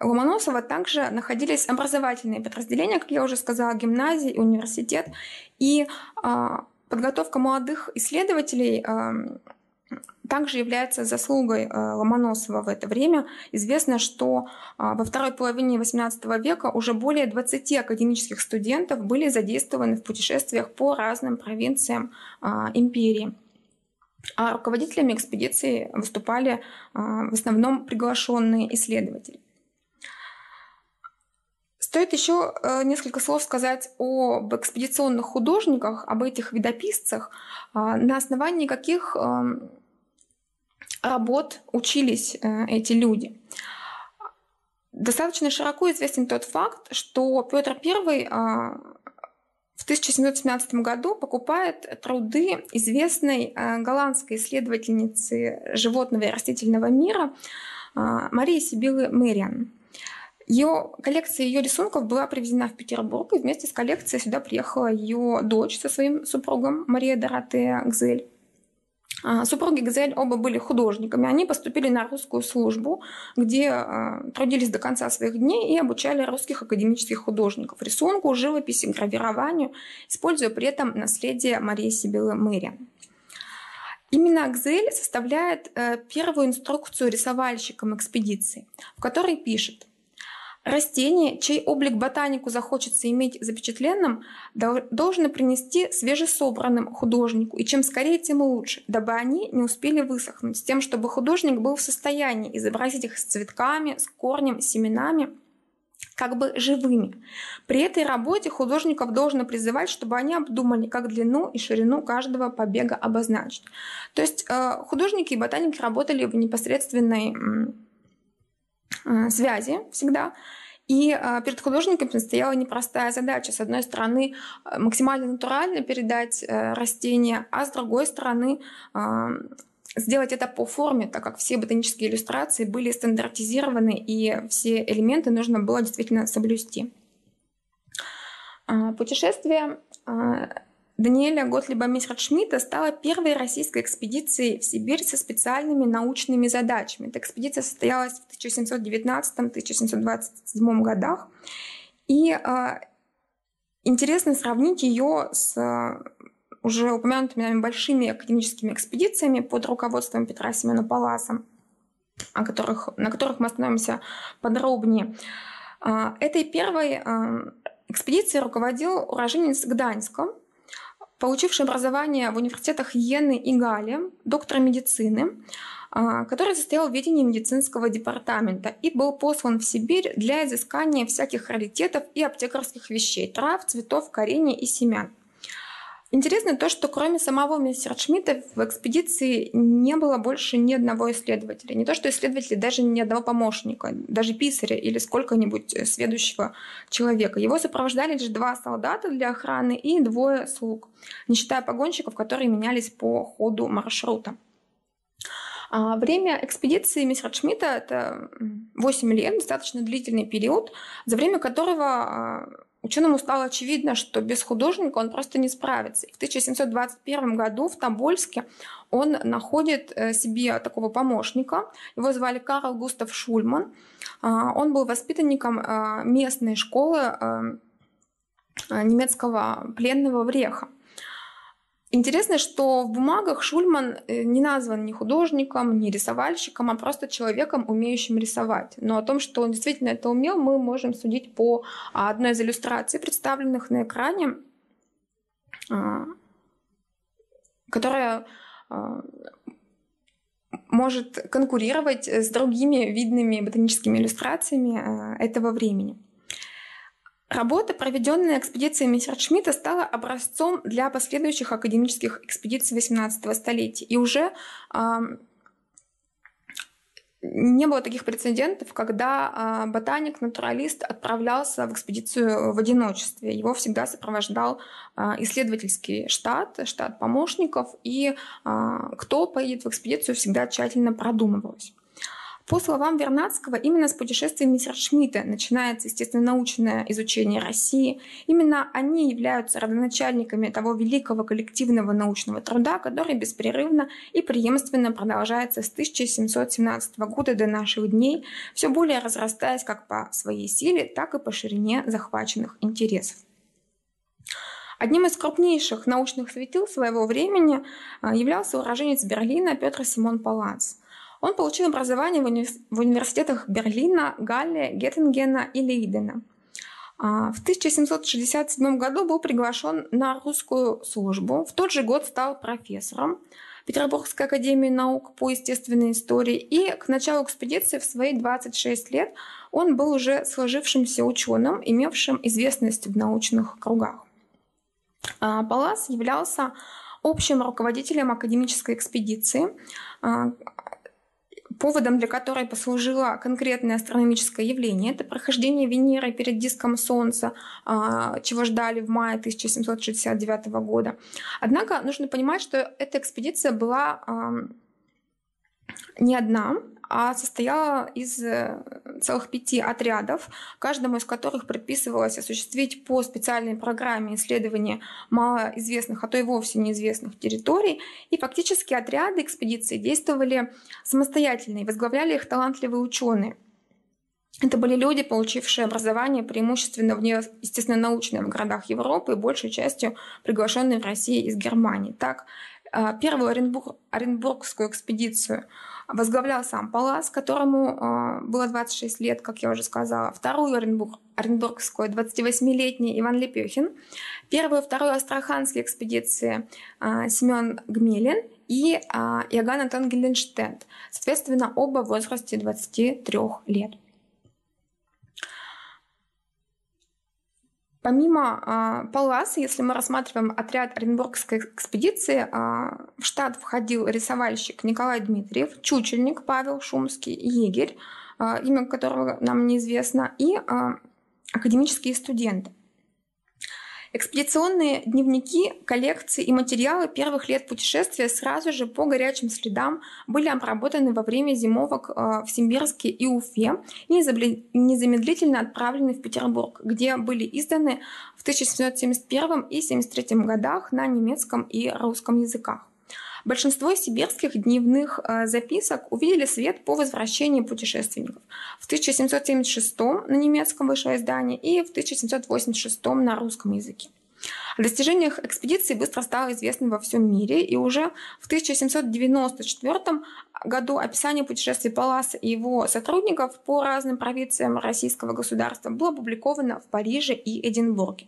[SPEAKER 2] Ломоносова также находились образовательные подразделения, как я уже сказала, гимназии, университет. И Подготовка молодых исследователей также является заслугой э, Ломоносова в это время. Известно, что а, во второй половине XVIII века уже более 20 академических студентов были задействованы в путешествиях по разным провинциям а, империи. А руководителями экспедиции выступали в основном приглашенные исследователи. Стоит еще э, несколько слов сказать об экспедиционных художниках, об этих видописцах, а, на основании каких эм, работ учились э, эти люди. Достаточно широко известен тот факт, что Петр I а, в 1717 году покупает труды известной э, голландской исследовательницы животного и растительного мира а, Марии Сибилы Мэриан. Ее коллекция ее рисунков была привезена в Петербург, и вместе с коллекцией сюда приехала ее дочь со своим супругом Мария Доротея Гзель. А, супруги Гзель оба были художниками. Они поступили на русскую службу, где а, трудились до конца своих дней и обучали русских академических художников рисунку, живописи, гравированию, используя при этом наследие Марии Сибилы Мэри. Именно Акзель составляет э, первую инструкцию рисовальщикам экспедиции, в которой пишет – Растение, чей облик ботанику захочется иметь запечатленным, должно принести свежесобранным художнику, и чем скорее, тем лучше, дабы они не успели высохнуть, с тем, чтобы художник был в состоянии изобразить их с цветками, с корнем, семенами, как бы живыми. При этой работе художников должно призывать, чтобы они обдумали, как длину и ширину каждого побега обозначить. То есть э, художники и ботаники работали в непосредственной связи всегда. И э, перед художником стояла непростая задача. С одной стороны, э, максимально натурально передать растения, а с другой стороны, сделать это по форме, так как все ботанические иллюстрации были стандартизированы, и все элементы нужно было действительно соблюсти. Путешествие Даниэля Готлиба Мессершмитта стала первой российской экспедицией в Сибирь со специальными научными задачами. Эта экспедиция состоялась в 1719-1727 годах. И э, интересно сравнить ее с э, уже упомянутыми нами большими академическими экспедициями под руководством Петра Семена Паласа, о которых, на которых мы остановимся подробнее. Э, этой первой э, экспедицией руководил уроженец Гданьска, получивший образование в университетах Йены и Гали, доктор медицины, а, который состоял в ведении медицинского департамента и был послан в Сибирь для изыскания всяких раритетов и аптекарских вещей, трав, цветов, коренья и семян. Интересно то, что кроме самого Мессершмитта в экспедиции не было больше ни одного исследователя. Не то, что исследователя, даже ни одного помощника, даже писаря или сколько-нибудь э, следующего человека. Его сопровождали лишь два солдата для охраны и двое слуг, не считая погонщиков, которые менялись по ходу маршрута. А время экспедиции мистера Шмидта – это 8 лет, достаточно длительный период, за время которого а, ученому стало очевидно, что без художника он просто не справится. В 1721 году в Тобольске он находит э, себе такого помощника. Его звали Карл Густав Шульман. А, он был воспитанником а, местной школы а, немецкого пленного Вреха. Интересно, что в бумагах Шульман э, не назван ни художником, ни рисовальщиком, а просто человеком, умеющим рисовать. Но о том, что он действительно это умел, мы можем судить по одной из иллюстраций, представленных на экране, а, которая а, может конкурировать с другими видными ботаническими иллюстрациями а, этого времени. Работа, проведенная экспедицией Мессершмитта, стала образцом для последующих академических экспедиций XVIII столетия. И уже э, не было таких прецедентов, когда э, ботаник, натуралист отправлялся в экспедицию в одиночестве. Его всегда сопровождал э, исследовательский штат, штат помощников, и э, кто поедет в экспедицию, всегда тщательно продумывалось. По словам Вернадского, именно с путешествий Мессершмитта начинается естественно-научное изучение России. Именно они являются родоначальниками того великого коллективного научного труда, который беспрерывно и преемственно продолжается с 1717 года до наших дней, все более разрастаясь как по своей силе, так и по ширине захваченных интересов. Одним из крупнейших научных светил своего времени а, являлся уроженец Берлина Петр Симон Палац – он получил образование в университетах Берлина, Галле, Геттингена и Лейдена. А, в 1767 году был приглашен на русскую службу. В тот же год стал профессором Петербургской академии наук по естественной истории. И к началу экспедиции в свои 26 лет он был уже сложившимся ученым, имевшим известность в научных кругах. А, Палас являлся общим руководителем академической экспедиции, а, поводом для которой послужило конкретное астрономическое явление. Это прохождение Венеры перед диском Солнца, а, чего ждали в мае 1769 года. Однако нужно понимать, что эта экспедиция была не одна, а состояла из э, целых пяти отрядов, каждому из которых предписывалось осуществить по специальной программе исследования малоизвестных, а то и вовсе неизвестных территорий. И фактически отряды экспедиции действовали самостоятельно и возглавляли их талантливые ученые. Это были люди, получившие образование преимущественно в естественно-научных городах Европы и большей частью приглашенные в Россию из Германии. Так, э, первую Оренбург, Оренбургскую экспедицию – возглавлял сам Палас, которому э, было 26 лет, как я уже сказала. Вторую Оренбург, Оренбургскую 28-летний Иван Лепехин. Первую вторую Астраханские экспедиции э, Семен Гмелин и э, Иоганн Антон Гильденштейн. Соответственно, оба в возрасте 23 лет. Помимо э, Палласа, если мы рассматриваем отряд Оренбургской экспедиции, э, в штат входил рисовальщик Николай Дмитриев, чучельник Павел Шумский, егерь, э, имя которого нам неизвестно, и э, академические студенты. Экспедиционные дневники, коллекции и материалы первых лет путешествия сразу же по горячим следам были обработаны во время зимовок э, в Симбирске и Уфе и незамедлительно отправлены в Петербург, где были изданы в 1771 и 1773 годах на немецком и русском языках. Большинство сибирских дневных э, записок увидели свет по возвращении путешественников. В 1776 на немецком вышло издание и в 1786 на русском языке. О достижениях экспедиции быстро стало известно во всем мире, и уже в 1794 году описание путешествий Паласа и его сотрудников по разным провинциям российского государства было опубликовано в Париже и Эдинбурге.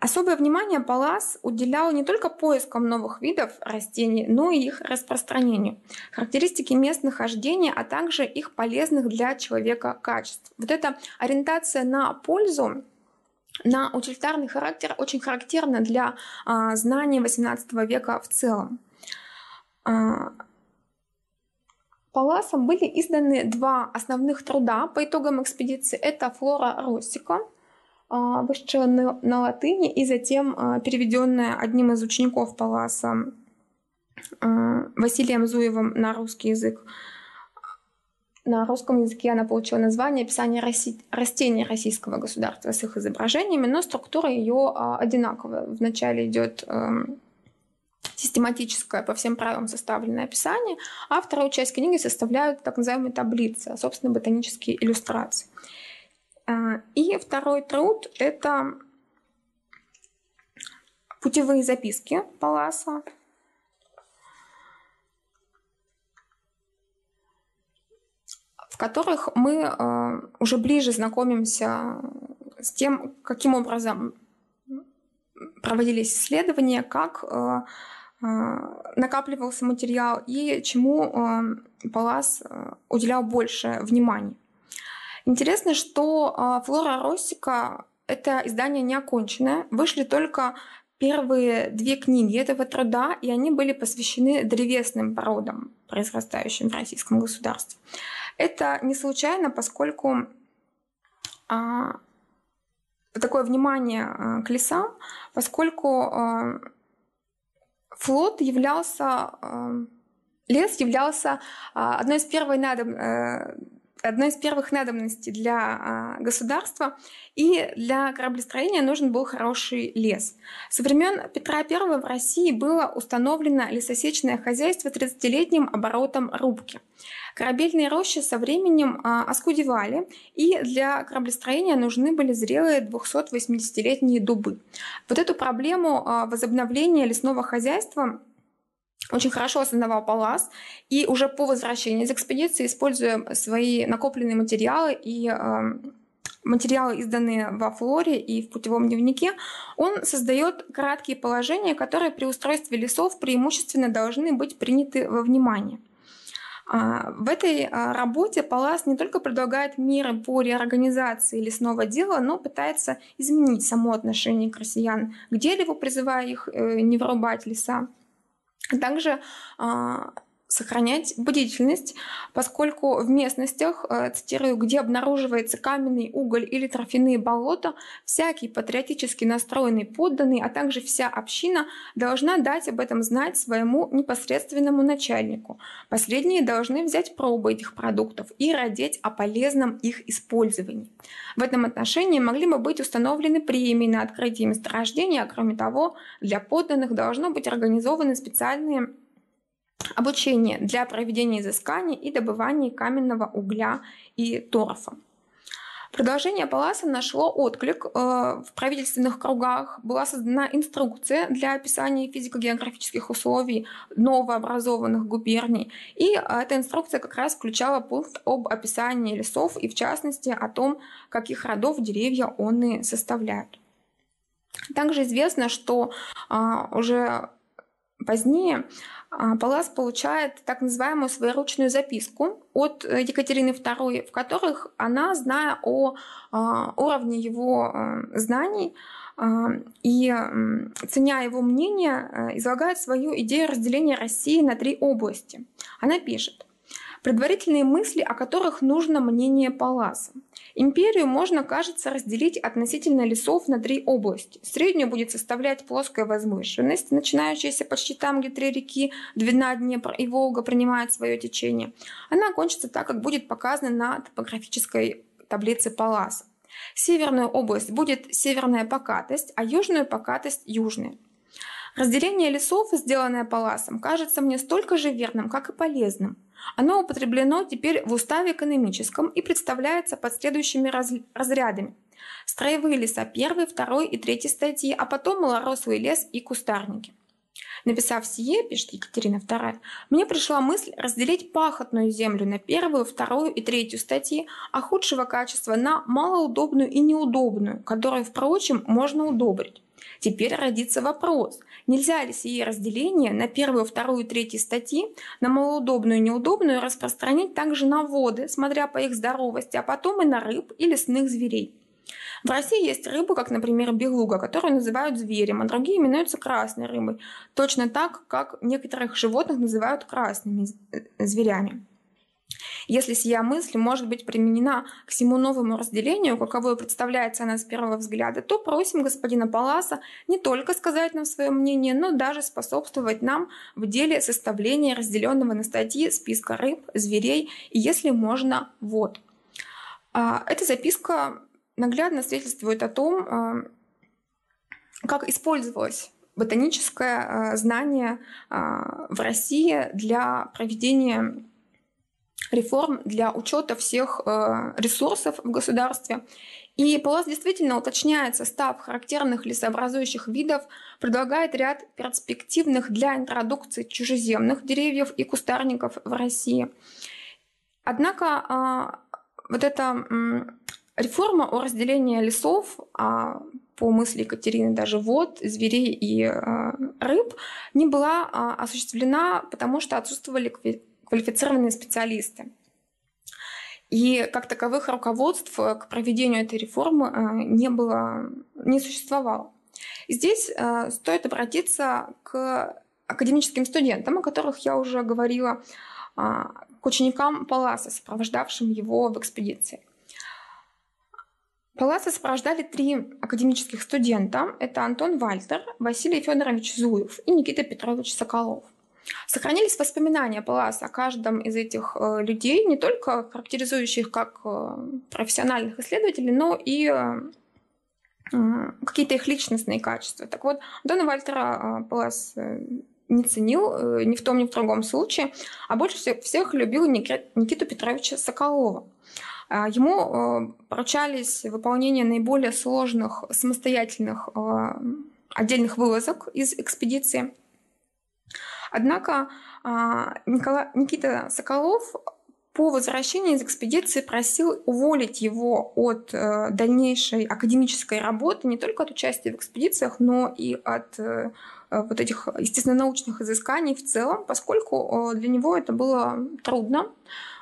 [SPEAKER 2] Особое внимание Палас уделял не только поискам новых видов растений, но и их распространению. Характеристики мест нахождения, а также их полезных для человека качеств. Вот эта ориентация на пользу на утилитарный характер очень характерна для а, знаний XVIII века в целом. А, Паласом были изданы два основных труда по итогам экспедиции. Это «Флора Россика», а, вышедшая на, на латыни и затем а, переведенная одним из учеников Паласа а, Василием Зуевым на русский язык. На русском языке она получила название «Описание растений российского государства» с их изображениями, но структура ее а, одинаковая. Вначале идет систематическое, по всем правилам составленное описание, а вторую часть книги составляют так называемые таблицы, собственно, ботанические иллюстрации. А, и второй труд — это путевые записки Паласа, в которых мы э, уже ближе знакомимся с тем, каким образом проводились исследования, как э, накапливался материал и чему Палас уделял больше внимания. Интересно, что «Флора Россика» — это издание не оконченное. Вышли только первые две книги этого труда, и они были посвящены древесным породам, произрастающим в российском государстве. Это не случайно, поскольку а, такое внимание а, к лесам, поскольку а, флот являлся, а, лес являлся а, одной из первых надоб, а, одной из первых надобностей для а, государства, и для кораблестроения нужен был хороший лес. Со времен Петра I в России было установлено лесосечное хозяйство 30-летним оборотом рубки. Корабельные рощи со временем а, оскудевали, и для кораблестроения нужны были зрелые 280-летние дубы. Вот эту проблему а, возобновления лесного хозяйства очень хорошо осознавал Палас, и уже по возвращении из экспедиции, используя свои накопленные материалы и э, материалы, изданные во Флоре и в путевом дневнике, он создает краткие положения, которые при устройстве лесов преимущественно должны быть приняты во внимание. А, в этой а, работе Палас не только предлагает меры по реорганизации лесного дела, но пытается изменить само отношение к россиян к дереву, призывая их э, не вырубать леса, также а, сохранять бдительность, поскольку в местностях, э, цитирую, где обнаруживается каменный уголь или трофяные болота, всякий патриотически настроенный подданный, а также вся община должна дать об этом знать своему непосредственному начальнику. Последние должны взять пробы этих продуктов и родить о полезном их использовании. В этом отношении могли бы быть установлены премии на открытие месторождения, а кроме того, для подданных должно быть организованы специальные обучение для проведения изысканий и добывания каменного угля и торфа. Продолжение Паласа нашло отклик э, в правительственных кругах. Была создана инструкция для описания физико-географических условий новообразованных губерний. И эта инструкция как раз включала пункт об описании лесов и, в частности, о том, каких родов деревья он составляют. Также известно, что а, уже позднее а, Палас получает так называемую своеручную записку от э, Екатерины II, в которых она, зная о а, уровне его а, знаний и ценя его мнение, э, излагает свою идею разделения России на три области. Она пишет, предварительные мысли, о которых нужно мнение Паласа. Империю можно, кажется, разделить относительно лесов на три области. Среднюю будет составлять плоская возвышенность, начинающаяся почти там, где три реки, Двина, Днепр и Волга принимают свое течение. Она кончится так, как будет показано на топографической таблице Паласа. Северную область будет северная покатость, а южную покатость – южная. Разделение лесов, сделанное Паласом, кажется мне столько же верным, как и полезным. Оно употреблено теперь в уставе экономическом и представляется под следующими раз... разрядами. Строевые леса первой, второй и третьей статьи, а потом малорослый лес и кустарники. Написав сие, пишет Екатерина II, мне пришла мысль разделить пахотную землю на первую, вторую и третью статьи, а худшего качества на малоудобную и неудобную, которую, впрочем, можно удобрить. Теперь родится вопрос, нельзя ли сие разделение на первую, вторую третью статьи, на малоудобную и неудобную распространить также на воды, смотря по их здоровости, а потом и на рыб и лесных зверей. В России есть рыбы, как, например, белуга, которую называют зверем, а другие именуются красной рыбой, точно так, как некоторых животных называют красными э, зверями. Если сия мысль может быть применена к всему новому разделению, каковое представляется она с первого взгляда, то просим господина Паласа не только сказать нам свое мнение, но даже способствовать нам в деле составления разделенного на статьи списка рыб, зверей и, если можно, вод. А, эта записка наглядно свидетельствует о том, а, как использовалась ботаническое а, знание в России для проведения реформ для учета всех ресурсов в государстве. И Палас действительно уточняет состав характерных лесообразующих видов, предлагает ряд перспективных для интродукции чужеземных деревьев и кустарников в России. Однако вот эта реформа о разделении лесов, а по мысли Екатерины даже вод, зверей и а, рыб, не была а, осуществлена, потому что отсутствовали квалифицированные специалисты. И как таковых руководств к проведению этой реформы а, не было, не существовало. Здесь стоит обратиться к академическим студентам, о которых я уже говорила, к ученикам Паласа, сопровождавшим его в экспедиции. Паласа сопровождали три академических студента. Это Антон Вальтер, Василий Федорович Зуев и Никита Петрович Соколов. Сохранились воспоминания Паласа о каждом из этих э, людей, не только характеризующих как э, профессиональных исследователей, но и э, какие-то их личностные качества. Так вот, Антона Вальтера Палас не ценил ни в том, ни в другом случае, а больше всех, любил Никиту Петровича Соколова. Ему поручались выполнение наиболее сложных самостоятельных отдельных вылазок из экспедиции. Однако а, Никола... Никита Соколов по возвращении из экспедиции просил уволить его от дальнейшей академической работы, не только от участия в экспедициях, но и от Э, вот этих естественно-научных изысканий в целом, поскольку э, для него это было трудно,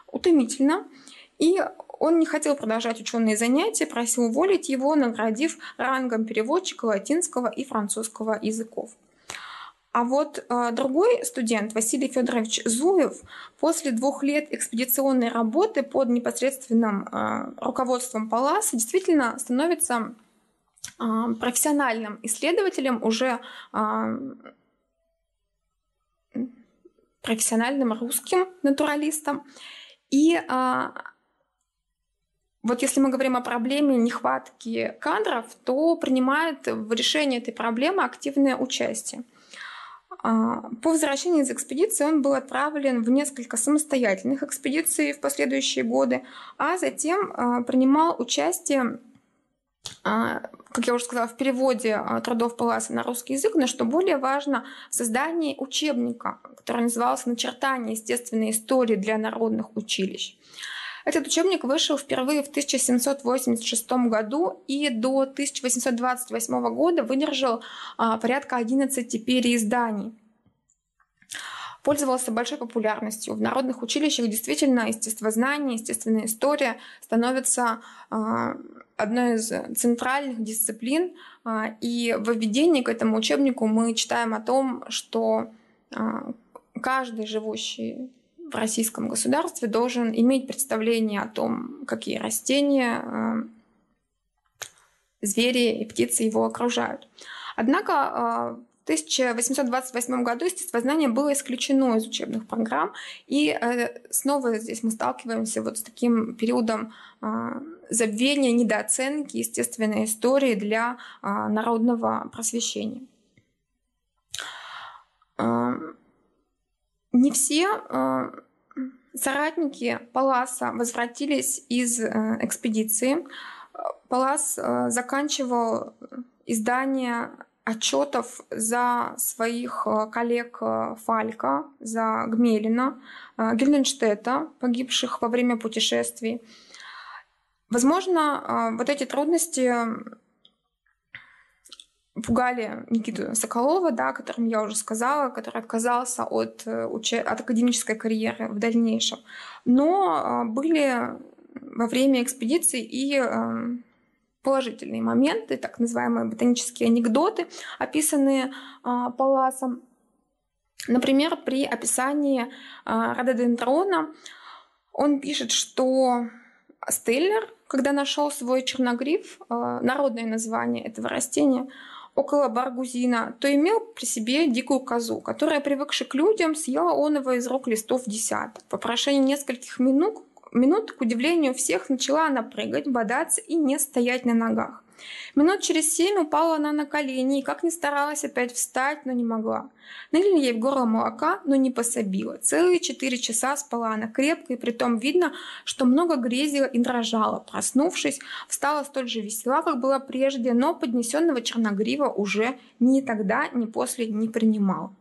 [SPEAKER 2] утомительно, и он не хотел продолжать ученые занятия, просил уволить его, наградив рангом переводчика латинского и французского языков. А вот э, другой студент, Василий Федорович Зуев, после двух лет экспедиционной работы под непосредственным э, руководством Паласа действительно становится а, профессиональным исследователем, уже а, профессиональным русским натуралистом. И а, вот если мы говорим о проблеме нехватки кадров, то принимает в решении этой проблемы активное участие. По возвращении из экспедиции он был отправлен в несколько самостоятельных экспедиций в последующие годы, а затем принимал участие а, как я уже сказала, в переводе а, трудов Паласа на русский язык, но что более важно, в создании учебника, который назывался «Начертание естественной истории для народных училищ». Этот учебник вышел впервые в 1786 году и до 1828 года выдержал а, порядка 11 переизданий пользовался большой популярностью. В народных училищах действительно естествознание, естественная история становятся одной из центральных дисциплин. А, и в введении к этому учебнику мы читаем о том, что а, каждый живущий в российском государстве должен иметь представление о том, какие растения, а, звери и птицы его окружают. Однако 1828 году естествознание было исключено из учебных программ, и э, снова здесь мы сталкиваемся вот с таким периодом забвения, недооценки естественной истории для народного просвещения. А, не все соратники Паласа возвратились из э, экспедиции. Палас э, заканчивал издание отчетов за своих э, коллег Фалька, за Гмелина, Гильденштета, погибших во время путешествий. Возможно, вот эти трудности пугали Никиту Соколова, да, о котором я уже сказала, который отказался от, от академической карьеры в дальнейшем. Но были во время экспедиции и положительные моменты, так называемые ботанические анекдоты, описанные а, Паласом. Например, при описании а, рододендрона Он пишет, что Стейлер, когда нашел свой черногриф, э, народное название этого растения, около Баргузина, то имел при себе дикую козу, которая, привыкшая к людям, съела оного из рук листов десяток. По прошении нескольких минут, минут, к удивлению всех, начала она прыгать, бодаться и не стоять на ногах. Минут через семь упала она на колени и как ни старалась опять встать, но не могла. Налили ей в горло молока, но не пособила. Целые четыре часа спала она крепко, и притом видно, что много грезила и дрожала. Проснувшись, встала столь же весела, как была прежде, но поднесенного черногрива уже ни тогда, ни после не принимал.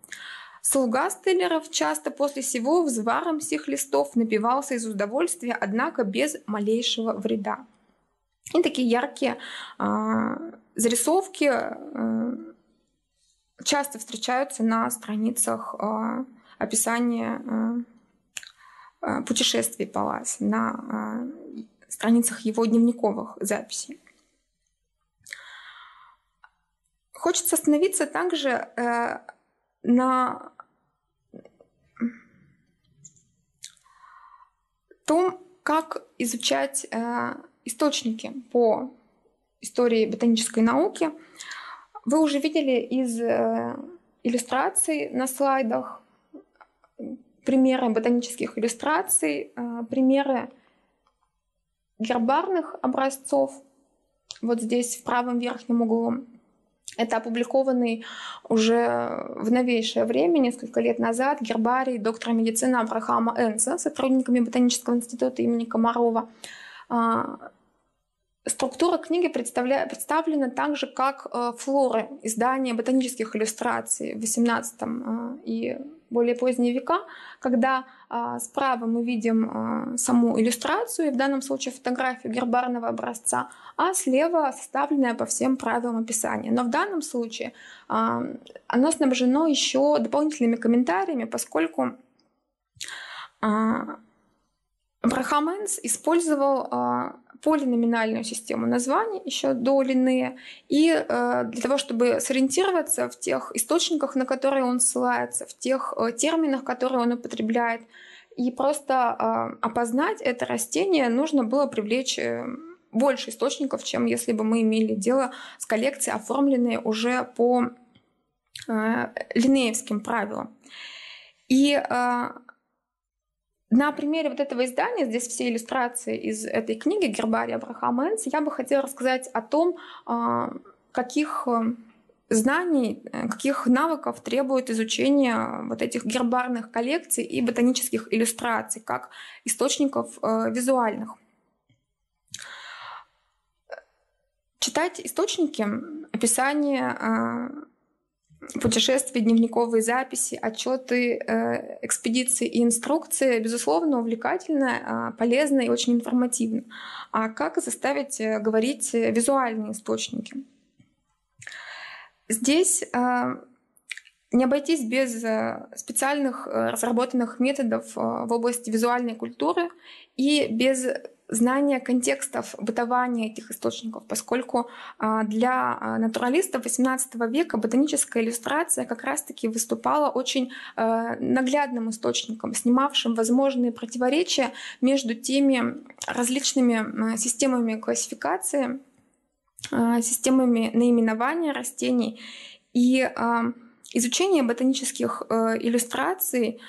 [SPEAKER 2] Слуга Стеллеров часто после всего взваром всех листов напивался из удовольствия, однако без малейшего вреда. И такие яркие а, зарисовки а, часто встречаются на страницах а, описания а, а путешествий Паласи, на страницах его дневниковых записей. Хочется остановиться также э, на том, как изучать э, источники по истории ботанической науки. Вы уже видели из э, иллюстраций на слайдах примеры ботанических иллюстраций, э, примеры гербарных образцов. Вот здесь в правом верхнем углу. Это опубликованный уже в новейшее время, несколько лет назад, гербарий доктора медицины Абрахама Энса, сотрудниками Ботанического института имени Комарова. Структура книги представлена так же, как э, флоры, издания ботанических иллюстраций в XVIII э, и более поздние века, когда э, справа мы видим саму иллюстрацию, в данном случае фотографию гербарного образца, а слева составленная по всем правилам описания. Но в данном случае оно снабжено еще дополнительными комментариями, поскольку Абрахам Энс использовал полиноминальную систему названий, еще до и э, для того, чтобы сориентироваться в тех источниках, на которые он ссылается, в тех э, терминах, которые он употребляет, и просто э, опознать это растение нужно было привлечь э, больше источников, чем если бы мы имели дело с коллекцией, оформленной уже по э, линеевским правилам. И э, на примере вот этого издания, здесь все иллюстрации из этой книги Гербария Абрахама Энс, я бы хотела рассказать о том, а, каких э, знаний, э, каких навыков требует изучение вот этих гербарных коллекций и ботанических иллюстраций, как источников э, визуальных. Читать источники, описание путешествия, дневниковые записи, отчеты э, экспедиции и инструкции, безусловно, увлекательно, э, полезно и очень информативно. А как заставить э, говорить визуальные источники? Здесь э, не обойтись без э, специальных э, разработанных методов в области визуальной культуры и без знание контекстов бытования этих источников, поскольку а, для а, натуралистов XVIII века ботаническая иллюстрация как раз-таки выступала очень а, наглядным источником, снимавшим возможные противоречия между теми различными системами классификации, системами наименования растений. И изучение ботанических иллюстраций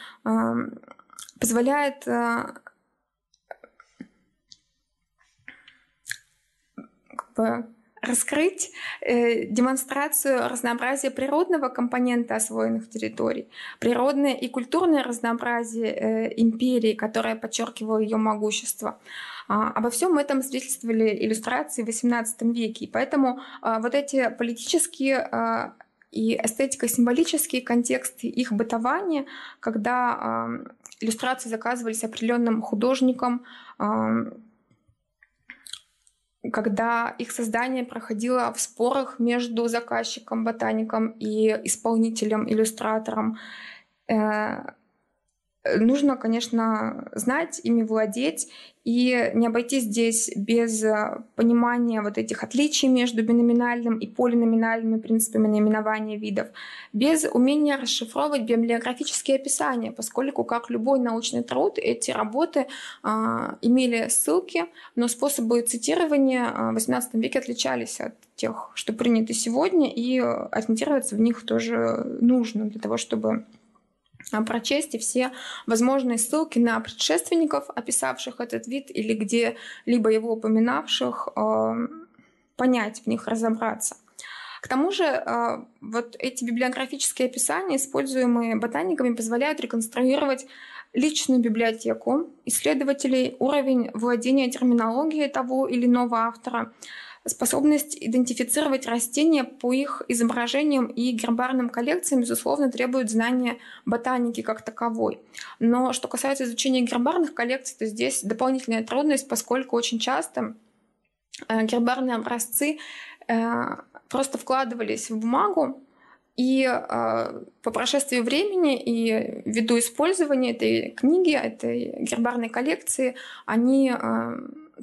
[SPEAKER 2] позволяет бы раскрыть э, демонстрацию разнообразия природного компонента освоенных территорий, природное и культурное разнообразие э, империи, которое подчеркивало ее могущество. А, обо всем этом свидетельствовали иллюстрации в XVIII веке. И поэтому а, вот эти политические а, и эстетико-символические контексты их бытования, когда иллюстрации заказывались определенным художником, когда их создание проходило в спорах между заказчиком, ботаником и исполнителем, иллюстратором. Э, нужно, конечно, знать, ими владеть и не обойтись здесь без э, понимания вот этих отличий между биноминальным и полиноминальными принципами наименования видов, без умения расшифровывать библиографические описания, поскольку, как любой научный труд, эти работы а, имели ссылки, но способы цитирования а, в XVIII веке отличались от тех, что приняты сегодня, и ориентироваться в них тоже нужно для того, чтобы прочесть и все возможные ссылки на предшественников, описавших этот вид, или где-либо его упоминавших, а, понять в них, разобраться. К тому же а, вот эти библиографические описания, используемые ботаниками, позволяют реконструировать личную библиотеку исследователей, уровень владения терминологией того или иного автора, Способность идентифицировать растения по их изображениям и гербарным коллекциям, безусловно, требует знания ботаники как таковой. Но что касается изучения гербарных коллекций, то здесь дополнительная трудность, поскольку очень часто э, гербарные образцы э, просто вкладывались в бумагу, и э, по прошествии времени и ввиду использования этой книги, этой гербарной коллекции, они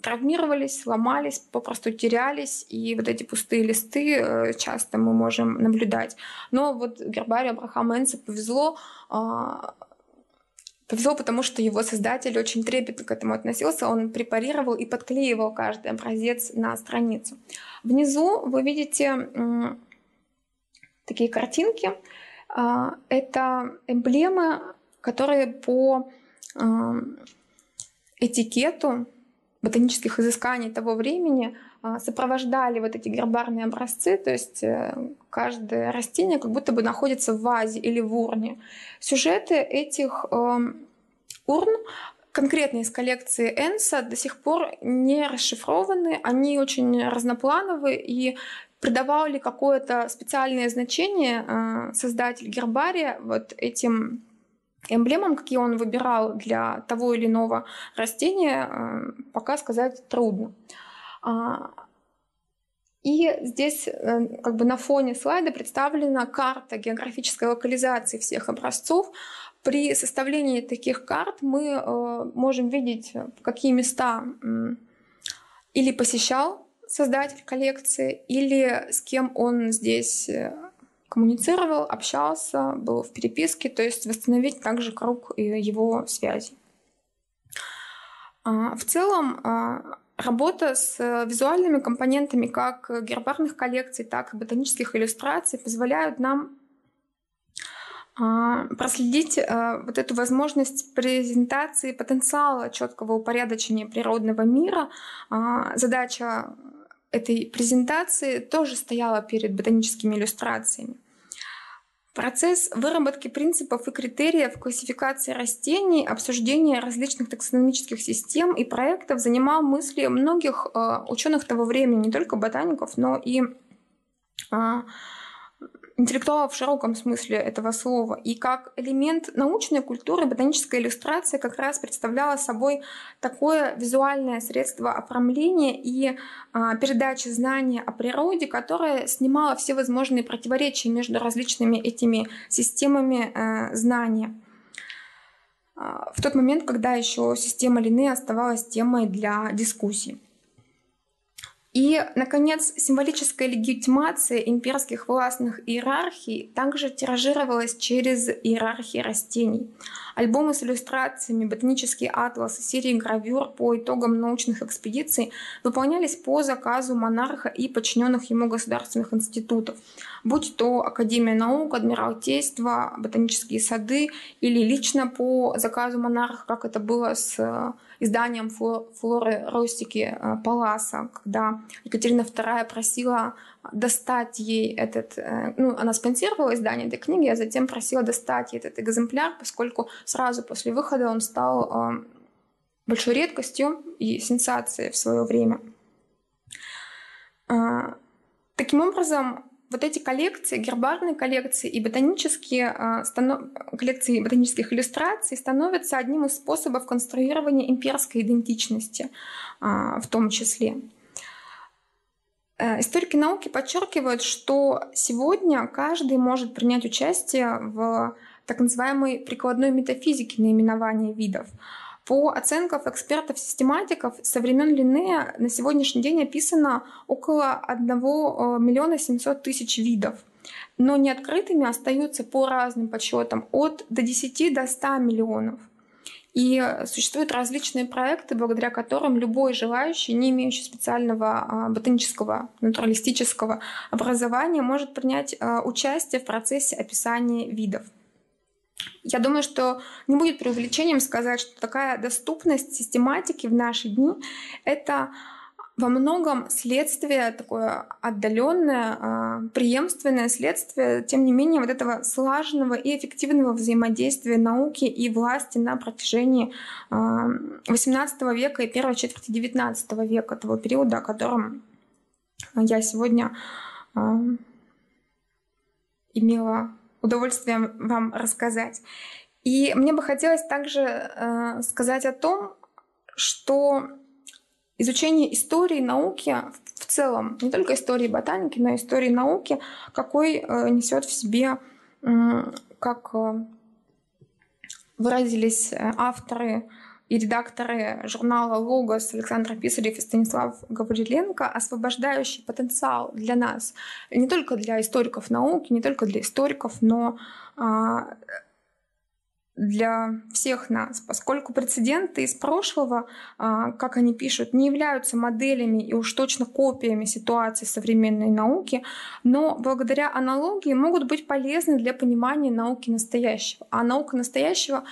[SPEAKER 2] травмировались, сломались, попросту терялись, и вот эти пустые листы э, часто мы можем наблюдать. Но вот гербарию Абрахама Энса повезло, а, Повезло, потому что его создатель очень трепетно к этому относился. Он препарировал и подклеивал каждый образец на страницу. Внизу вы видите такие картинки. А, это эмблемы, которые по этикету ботанических изысканий того времени а, сопровождали вот эти гербарные образцы, то есть э, каждое растение как будто бы находится в вазе или в урне. Сюжеты этих эм, урн конкретно из коллекции Энса до сих пор не расшифрованы, они очень разноплановые и придавали какое-то специальное значение э, создатель гербария вот этим эмблемам, какие он выбирал для того или иного растения, э, пока сказать трудно. А, и здесь э, как бы на фоне слайда представлена карта географической локализации всех образцов. При составлении таких карт мы э, можем видеть, какие места или посещал создатель коллекции, или с кем он здесь коммуницировал, общался, был в переписке, то есть восстановить также круг его связей. А, в целом, а, работа с визуальными компонентами как гербарных коллекций, так и ботанических иллюстраций позволяют нам а, проследить вот эту возможность презентации потенциала четкого упорядочения природного мира. Задача этой презентации тоже стояла перед ботаническими иллюстрациями. Процесс выработки принципов и критериев классификации растений, обсуждения различных таксономических систем и проектов занимал мысли многих э, ученых того времени, не только ботаников, но и э, интеллектуалов в широком смысле этого слова. И как элемент научной культуры ботаническая иллюстрация как раз представляла собой такое визуальное средство оформления и а, передачи знания о природе, которое снимало все возможные противоречия между различными этими системами а, знания а, в тот момент, когда еще система Лины оставалась темой для дискуссий. И, наконец, символическая легитимация имперских властных иерархий также тиражировалась через иерархии растений. Альбомы с иллюстрациями, ботанические атласы, серии гравюр по итогам научных экспедиций выполнялись по заказу монарха и подчиненных ему государственных институтов, будь то Академия наук, Адмиралтейство, ботанические сады или лично по заказу монарха, как это было с изданием Флоры Ростики э, Паласа, когда Екатерина II просила достать ей этот, э, ну, она спонсировала издание этой книги, а затем просила достать ей этот экземпляр, поскольку сразу после выхода он стал э, большой редкостью и сенсацией в свое время. Таким образом, вот эти коллекции, гербарные коллекции и ботанические станов... коллекции ботанических иллюстраций становятся одним из способов конструирования имперской идентичности э, в том числе. Э, историки науки подчеркивают, что сегодня каждый может принять участие в так называемой прикладной метафизики наименования видов. По оценкам экспертов-систематиков, со времен Линнея на сегодняшний день описано около 1 э, миллиона 700 тысяч видов. Но неоткрытыми остаются по разным подсчетам от до 10 до 100 миллионов. И существуют различные проекты, благодаря которым любой желающий, не имеющий специального а, ботанического, натуралистического образования, может принять а, участие в процессе описания видов. Я думаю, что не будет преувеличением сказать, что такая доступность систематики в наши дни — это во многом следствие такое отдаленное, а, преемственное следствие, тем не менее, вот этого слаженного и эффективного взаимодействия науки и власти на протяжении XVIII века и первой четверти XIX века, того периода, о котором я сегодня а, имела удовольствие вам рассказать. И мне бы хотелось также э, сказать о том, что изучение истории науки в целом, не только истории ботаники, но и истории науки, какой э, несет в себе, как э, выразились э, авторы и редакторы журнала «Логос» Александр Писарев и Станислав Гавриленко, освобождающий потенциал для нас, не только для историков науки, не только для историков, но а, для всех нас, поскольку прецеденты из прошлого, а, как они пишут, не являются моделями и уж точно копиями ситуации современной науки, но благодаря аналогии могут быть полезны для понимания науки настоящего. А наука настоящего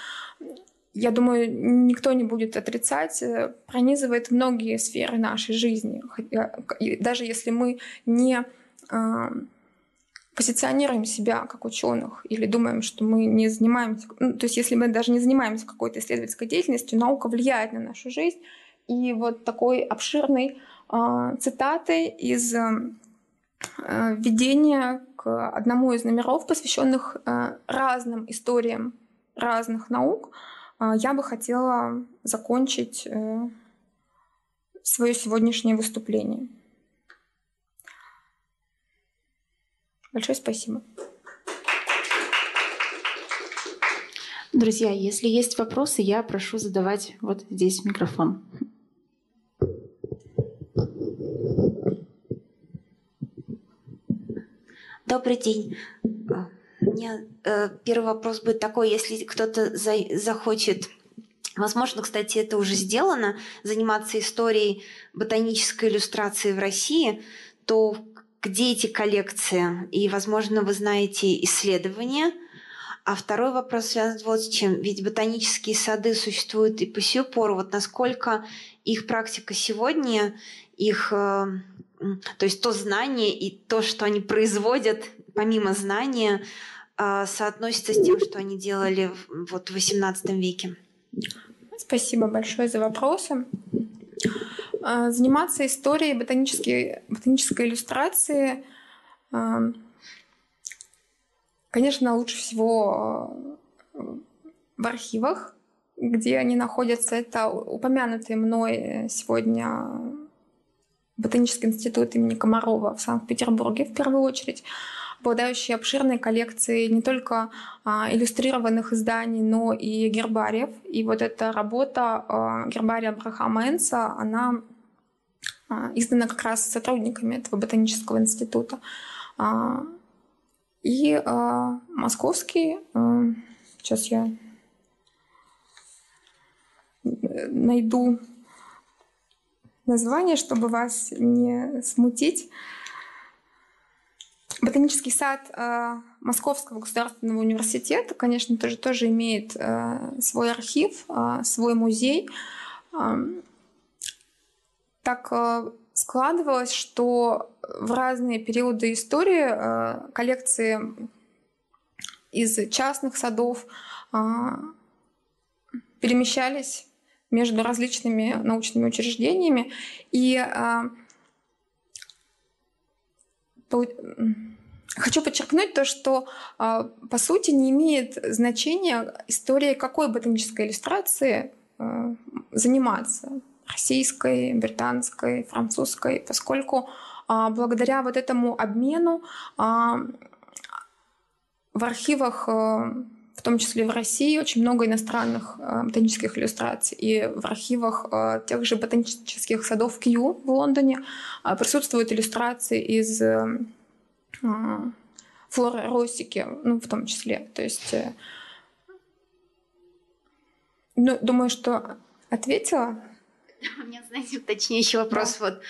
[SPEAKER 2] я думаю, никто не будет отрицать, э, пронизывает многие сферы нашей жизни. Даже если мы не позиционируем себя как ученых или думаем, что мы не занимаемся, ну, то есть если мы даже не занимаемся какой-то исследовательской деятельностью, наука влияет на нашу жизнь. И вот такой обширной э, цитатой из э, введения к одному из номеров, посвященных э, разным историям разных наук, э, я бы хотела закончить э, свое сегодняшнее выступление. Большое спасибо.
[SPEAKER 3] Друзья, если есть вопросы, я прошу задавать вот здесь микрофон.
[SPEAKER 4] Добрый день. Меня э, первый вопрос будет такой, если кто-то за, захочет, возможно, кстати, это уже сделано, заниматься историей ботанической иллюстрации в России, то где эти коллекции? И, возможно, вы знаете исследования. А второй вопрос связан вот с чем. Ведь ботанические сады существуют и по сию пору. Вот насколько их практика сегодня, их, э, то есть то знание и то, что они производят, помимо знания, соотносится с тем, что они делали вот в XVIII веке?
[SPEAKER 2] Спасибо большое за вопросы. А, заниматься историей ботанической, ботанической иллюстрации, а, конечно, лучше всего а, в архивах, где они находятся. Это упомянутый мной сегодня Ботанический институт имени Комарова в Санкт-Петербурге в первую очередь обладающий обширной коллекцией не только а, иллюстрированных изданий, но и гербариев. И вот эта работа а, гербария Абрахама Энса, она а, издана как раз сотрудниками этого ботанического института. И московский, сейчас я найду название, чтобы вас не смутить. Ботанический сад э, Московского государственного университета, конечно, тоже, тоже имеет э, свой архив, э, свой музей. Так складывалось, что в разные периоды истории коллекции из частных садов э, перемещались между различными научными учреждениями. И э, Хочу подчеркнуть то, что а, по сути не имеет значения история какой ботанической иллюстрации а, заниматься российской, британской, французской, поскольку а, благодаря вот этому обмену в архивах в том числе в России, очень много иностранных э, ботанических иллюстраций. И в архивах э, тех же ботанических садов Кью в Лондоне э, присутствуют иллюстрации из флоры Росики, ну, в том числе. То есть, ну, думаю, что ответила.
[SPEAKER 4] У меня, знаете, уточняющий вопрос. Да. Вот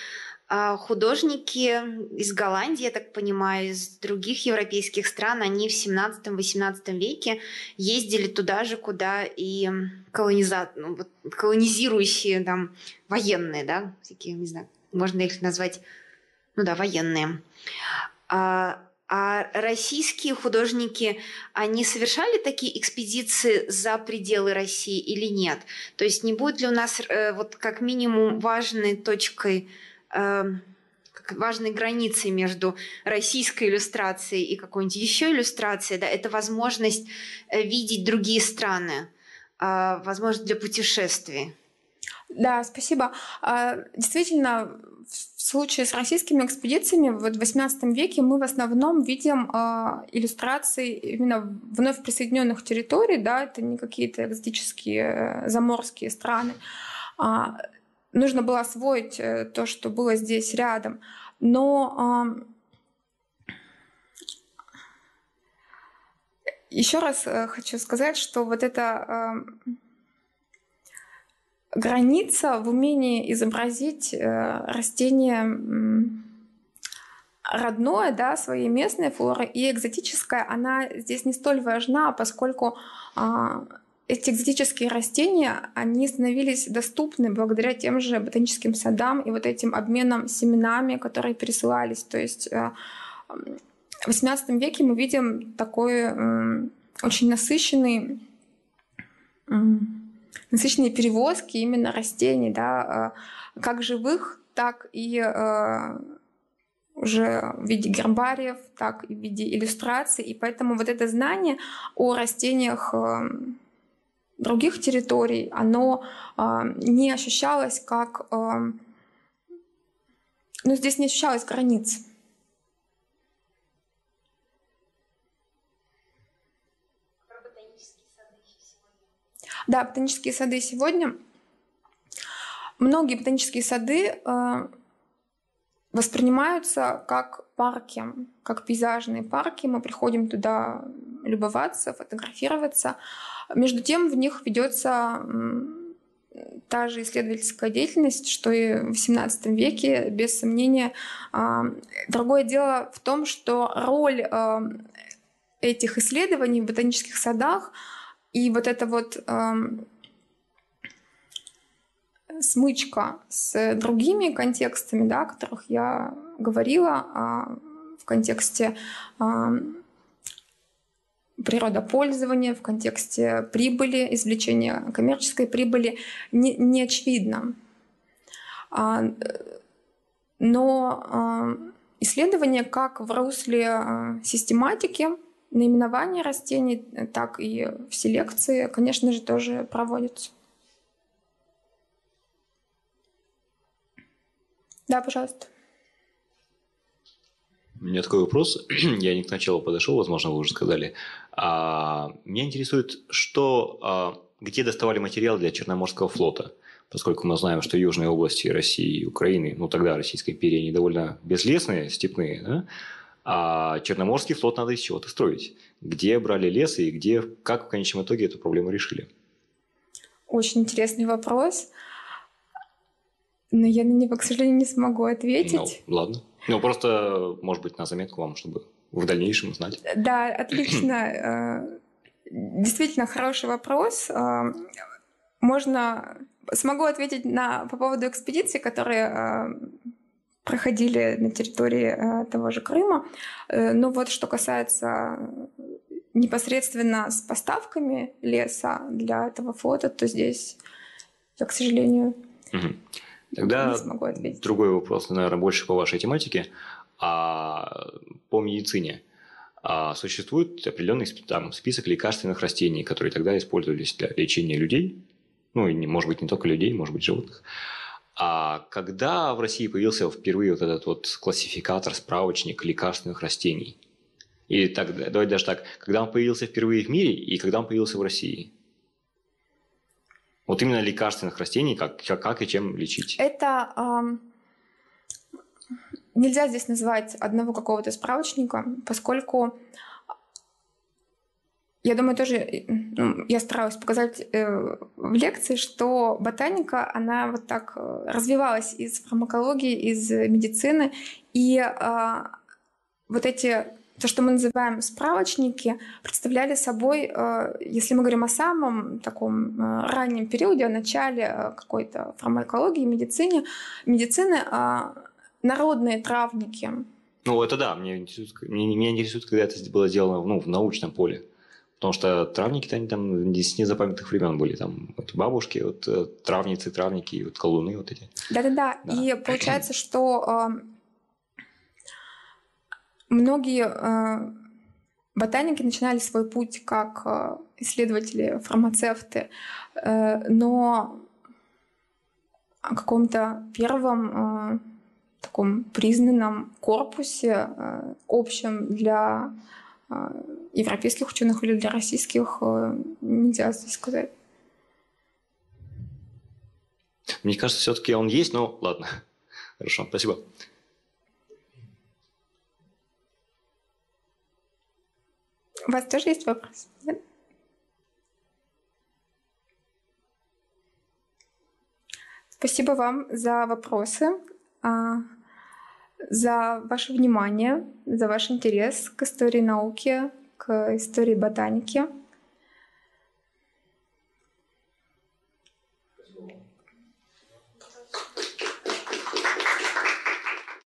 [SPEAKER 4] художники из Голландии, я так понимаю, из других европейских стран, они в 17-18 веке ездили туда же, куда и колониза... ну, вот, колонизирующие там военные, да, такие, не знаю, можно их назвать, ну да, военные. А, а российские художники, они совершали такие экспедиции за пределы России или нет? То есть не будет ли у нас э, вот как минимум важной точкой важной границей между российской иллюстрацией и какой-нибудь еще иллюстрацией, да, это возможность э, видеть другие страны, э, возможность для путешествий.
[SPEAKER 2] Да, спасибо. А, действительно, в случае с российскими экспедициями в XVIII веке мы в основном видим а, иллюстрации именно вновь присоединенных территорий, да, это не какие-то экзотические э, заморские страны. Нужно было освоить э, то, что было здесь рядом. Но еще раз э, хочу сказать, что вот эта граница в умении изобразить э, растение родное, да, своей местной флоры и экзотическое, она здесь не столь важна, поскольку а, эти экзотические растения, они становились доступны благодаря тем же ботаническим садам и вот этим обменам семенами, которые пересылались. То есть э, в XVIII веке мы видим такой очень насыщенный насыщенные перевозки именно растений, да, э, как живых, так и э, уже в виде гербариев, так и в виде иллюстраций. И поэтому вот это знание о растениях других территорий, оно э, не ощущалось как... Э, ну, здесь не ощущалось границ. Да, ботанические сады сегодня. Многие ботанические сады э, воспринимаются как парки, как пейзажные парки. Мы приходим туда любоваться, фотографироваться. Между тем в них ведется та же исследовательская деятельность, что и в XVIII веке, без сомнения. А, другое дело в том, что роль а, этих исследований в ботанических садах и вот эта вот смычка с другими контекстами, да, о которых я говорила, а, в контексте природопользования, в контексте прибыли, извлечения коммерческой прибыли не, не очевидно. А, но а, исследования как в русле а, систематики наименования растений, так и в селекции, конечно же, тоже проводятся. Да, пожалуйста.
[SPEAKER 5] У меня такой вопрос. Я не к началу подошел, возможно, вы уже сказали. А, меня интересует, что, а, где доставали материал для Черноморского флота? Поскольку мы знаем, что южные области России и Украины, ну тогда Российской империи, они довольно безлесные, степные, да? а Черноморский флот надо из чего-то строить. Где брали лес и где, как в конечном итоге эту проблему решили?
[SPEAKER 2] Очень интересный вопрос. Но я на него, к сожалению, не смогу ответить.
[SPEAKER 5] Ну, ладно. Ну, просто, может быть, на заметку вам, чтобы в дальнейшем знать.
[SPEAKER 2] Да, отлично. Э, действительно хороший вопрос. Э, можно... Смогу ответить на, по поводу экспедиций, которые э, проходили на территории того же Крыма. Но вот что касается непосредственно с поставками леса для этого фото, то здесь я, к сожалению,
[SPEAKER 5] угу. Тогда не смогу ответить. другой вопрос, наверное, больше по вашей тематике. А по медицине а существует определенный там, список лекарственных растений, которые тогда использовались для лечения людей, ну, и, может быть, не только людей, может быть, животных. А когда в России появился впервые вот этот вот классификатор, справочник лекарственных растений? И так, давайте даже так, когда он появился впервые в мире и когда он появился в России? Вот именно лекарственных растений, как, как и чем лечить?
[SPEAKER 2] Это эм, нельзя здесь назвать одного какого-то справочника, поскольку я думаю, тоже ну, я старалась показать э, в лекции, что ботаника, она вот так э, развивалась из фармакологии, из медицины, и э, вот эти то, что мы называем справочники, представляли собой, э, если мы говорим о самом таком э, раннем периоде, о начале э, какой-то фармакологии, медицине, медицины, народные травники.
[SPEAKER 5] Ну, это да, мне интересует, меня интересует, когда это было сделано ну, в научном поле. Потому что травники они там с незапамятных времен были. Там вот бабушки, вот травницы, травники, вот колуны вот эти.
[SPEAKER 2] Да-да-да. И получается, что Многие э, ботаники начинали свой путь как э, исследователи, фармацевты, э, но о каком-то первом таком признанном корпусе общем для европейских ученых или для российских нельзя здесь сказать.
[SPEAKER 5] Мне кажется, все-таки он есть, но ладно. Хорошо, спасибо.
[SPEAKER 2] У вас тоже есть вопрос? Да? Спасибо вам за вопросы, а, за ваше внимание, за ваш интерес к истории науки, к истории ботаники.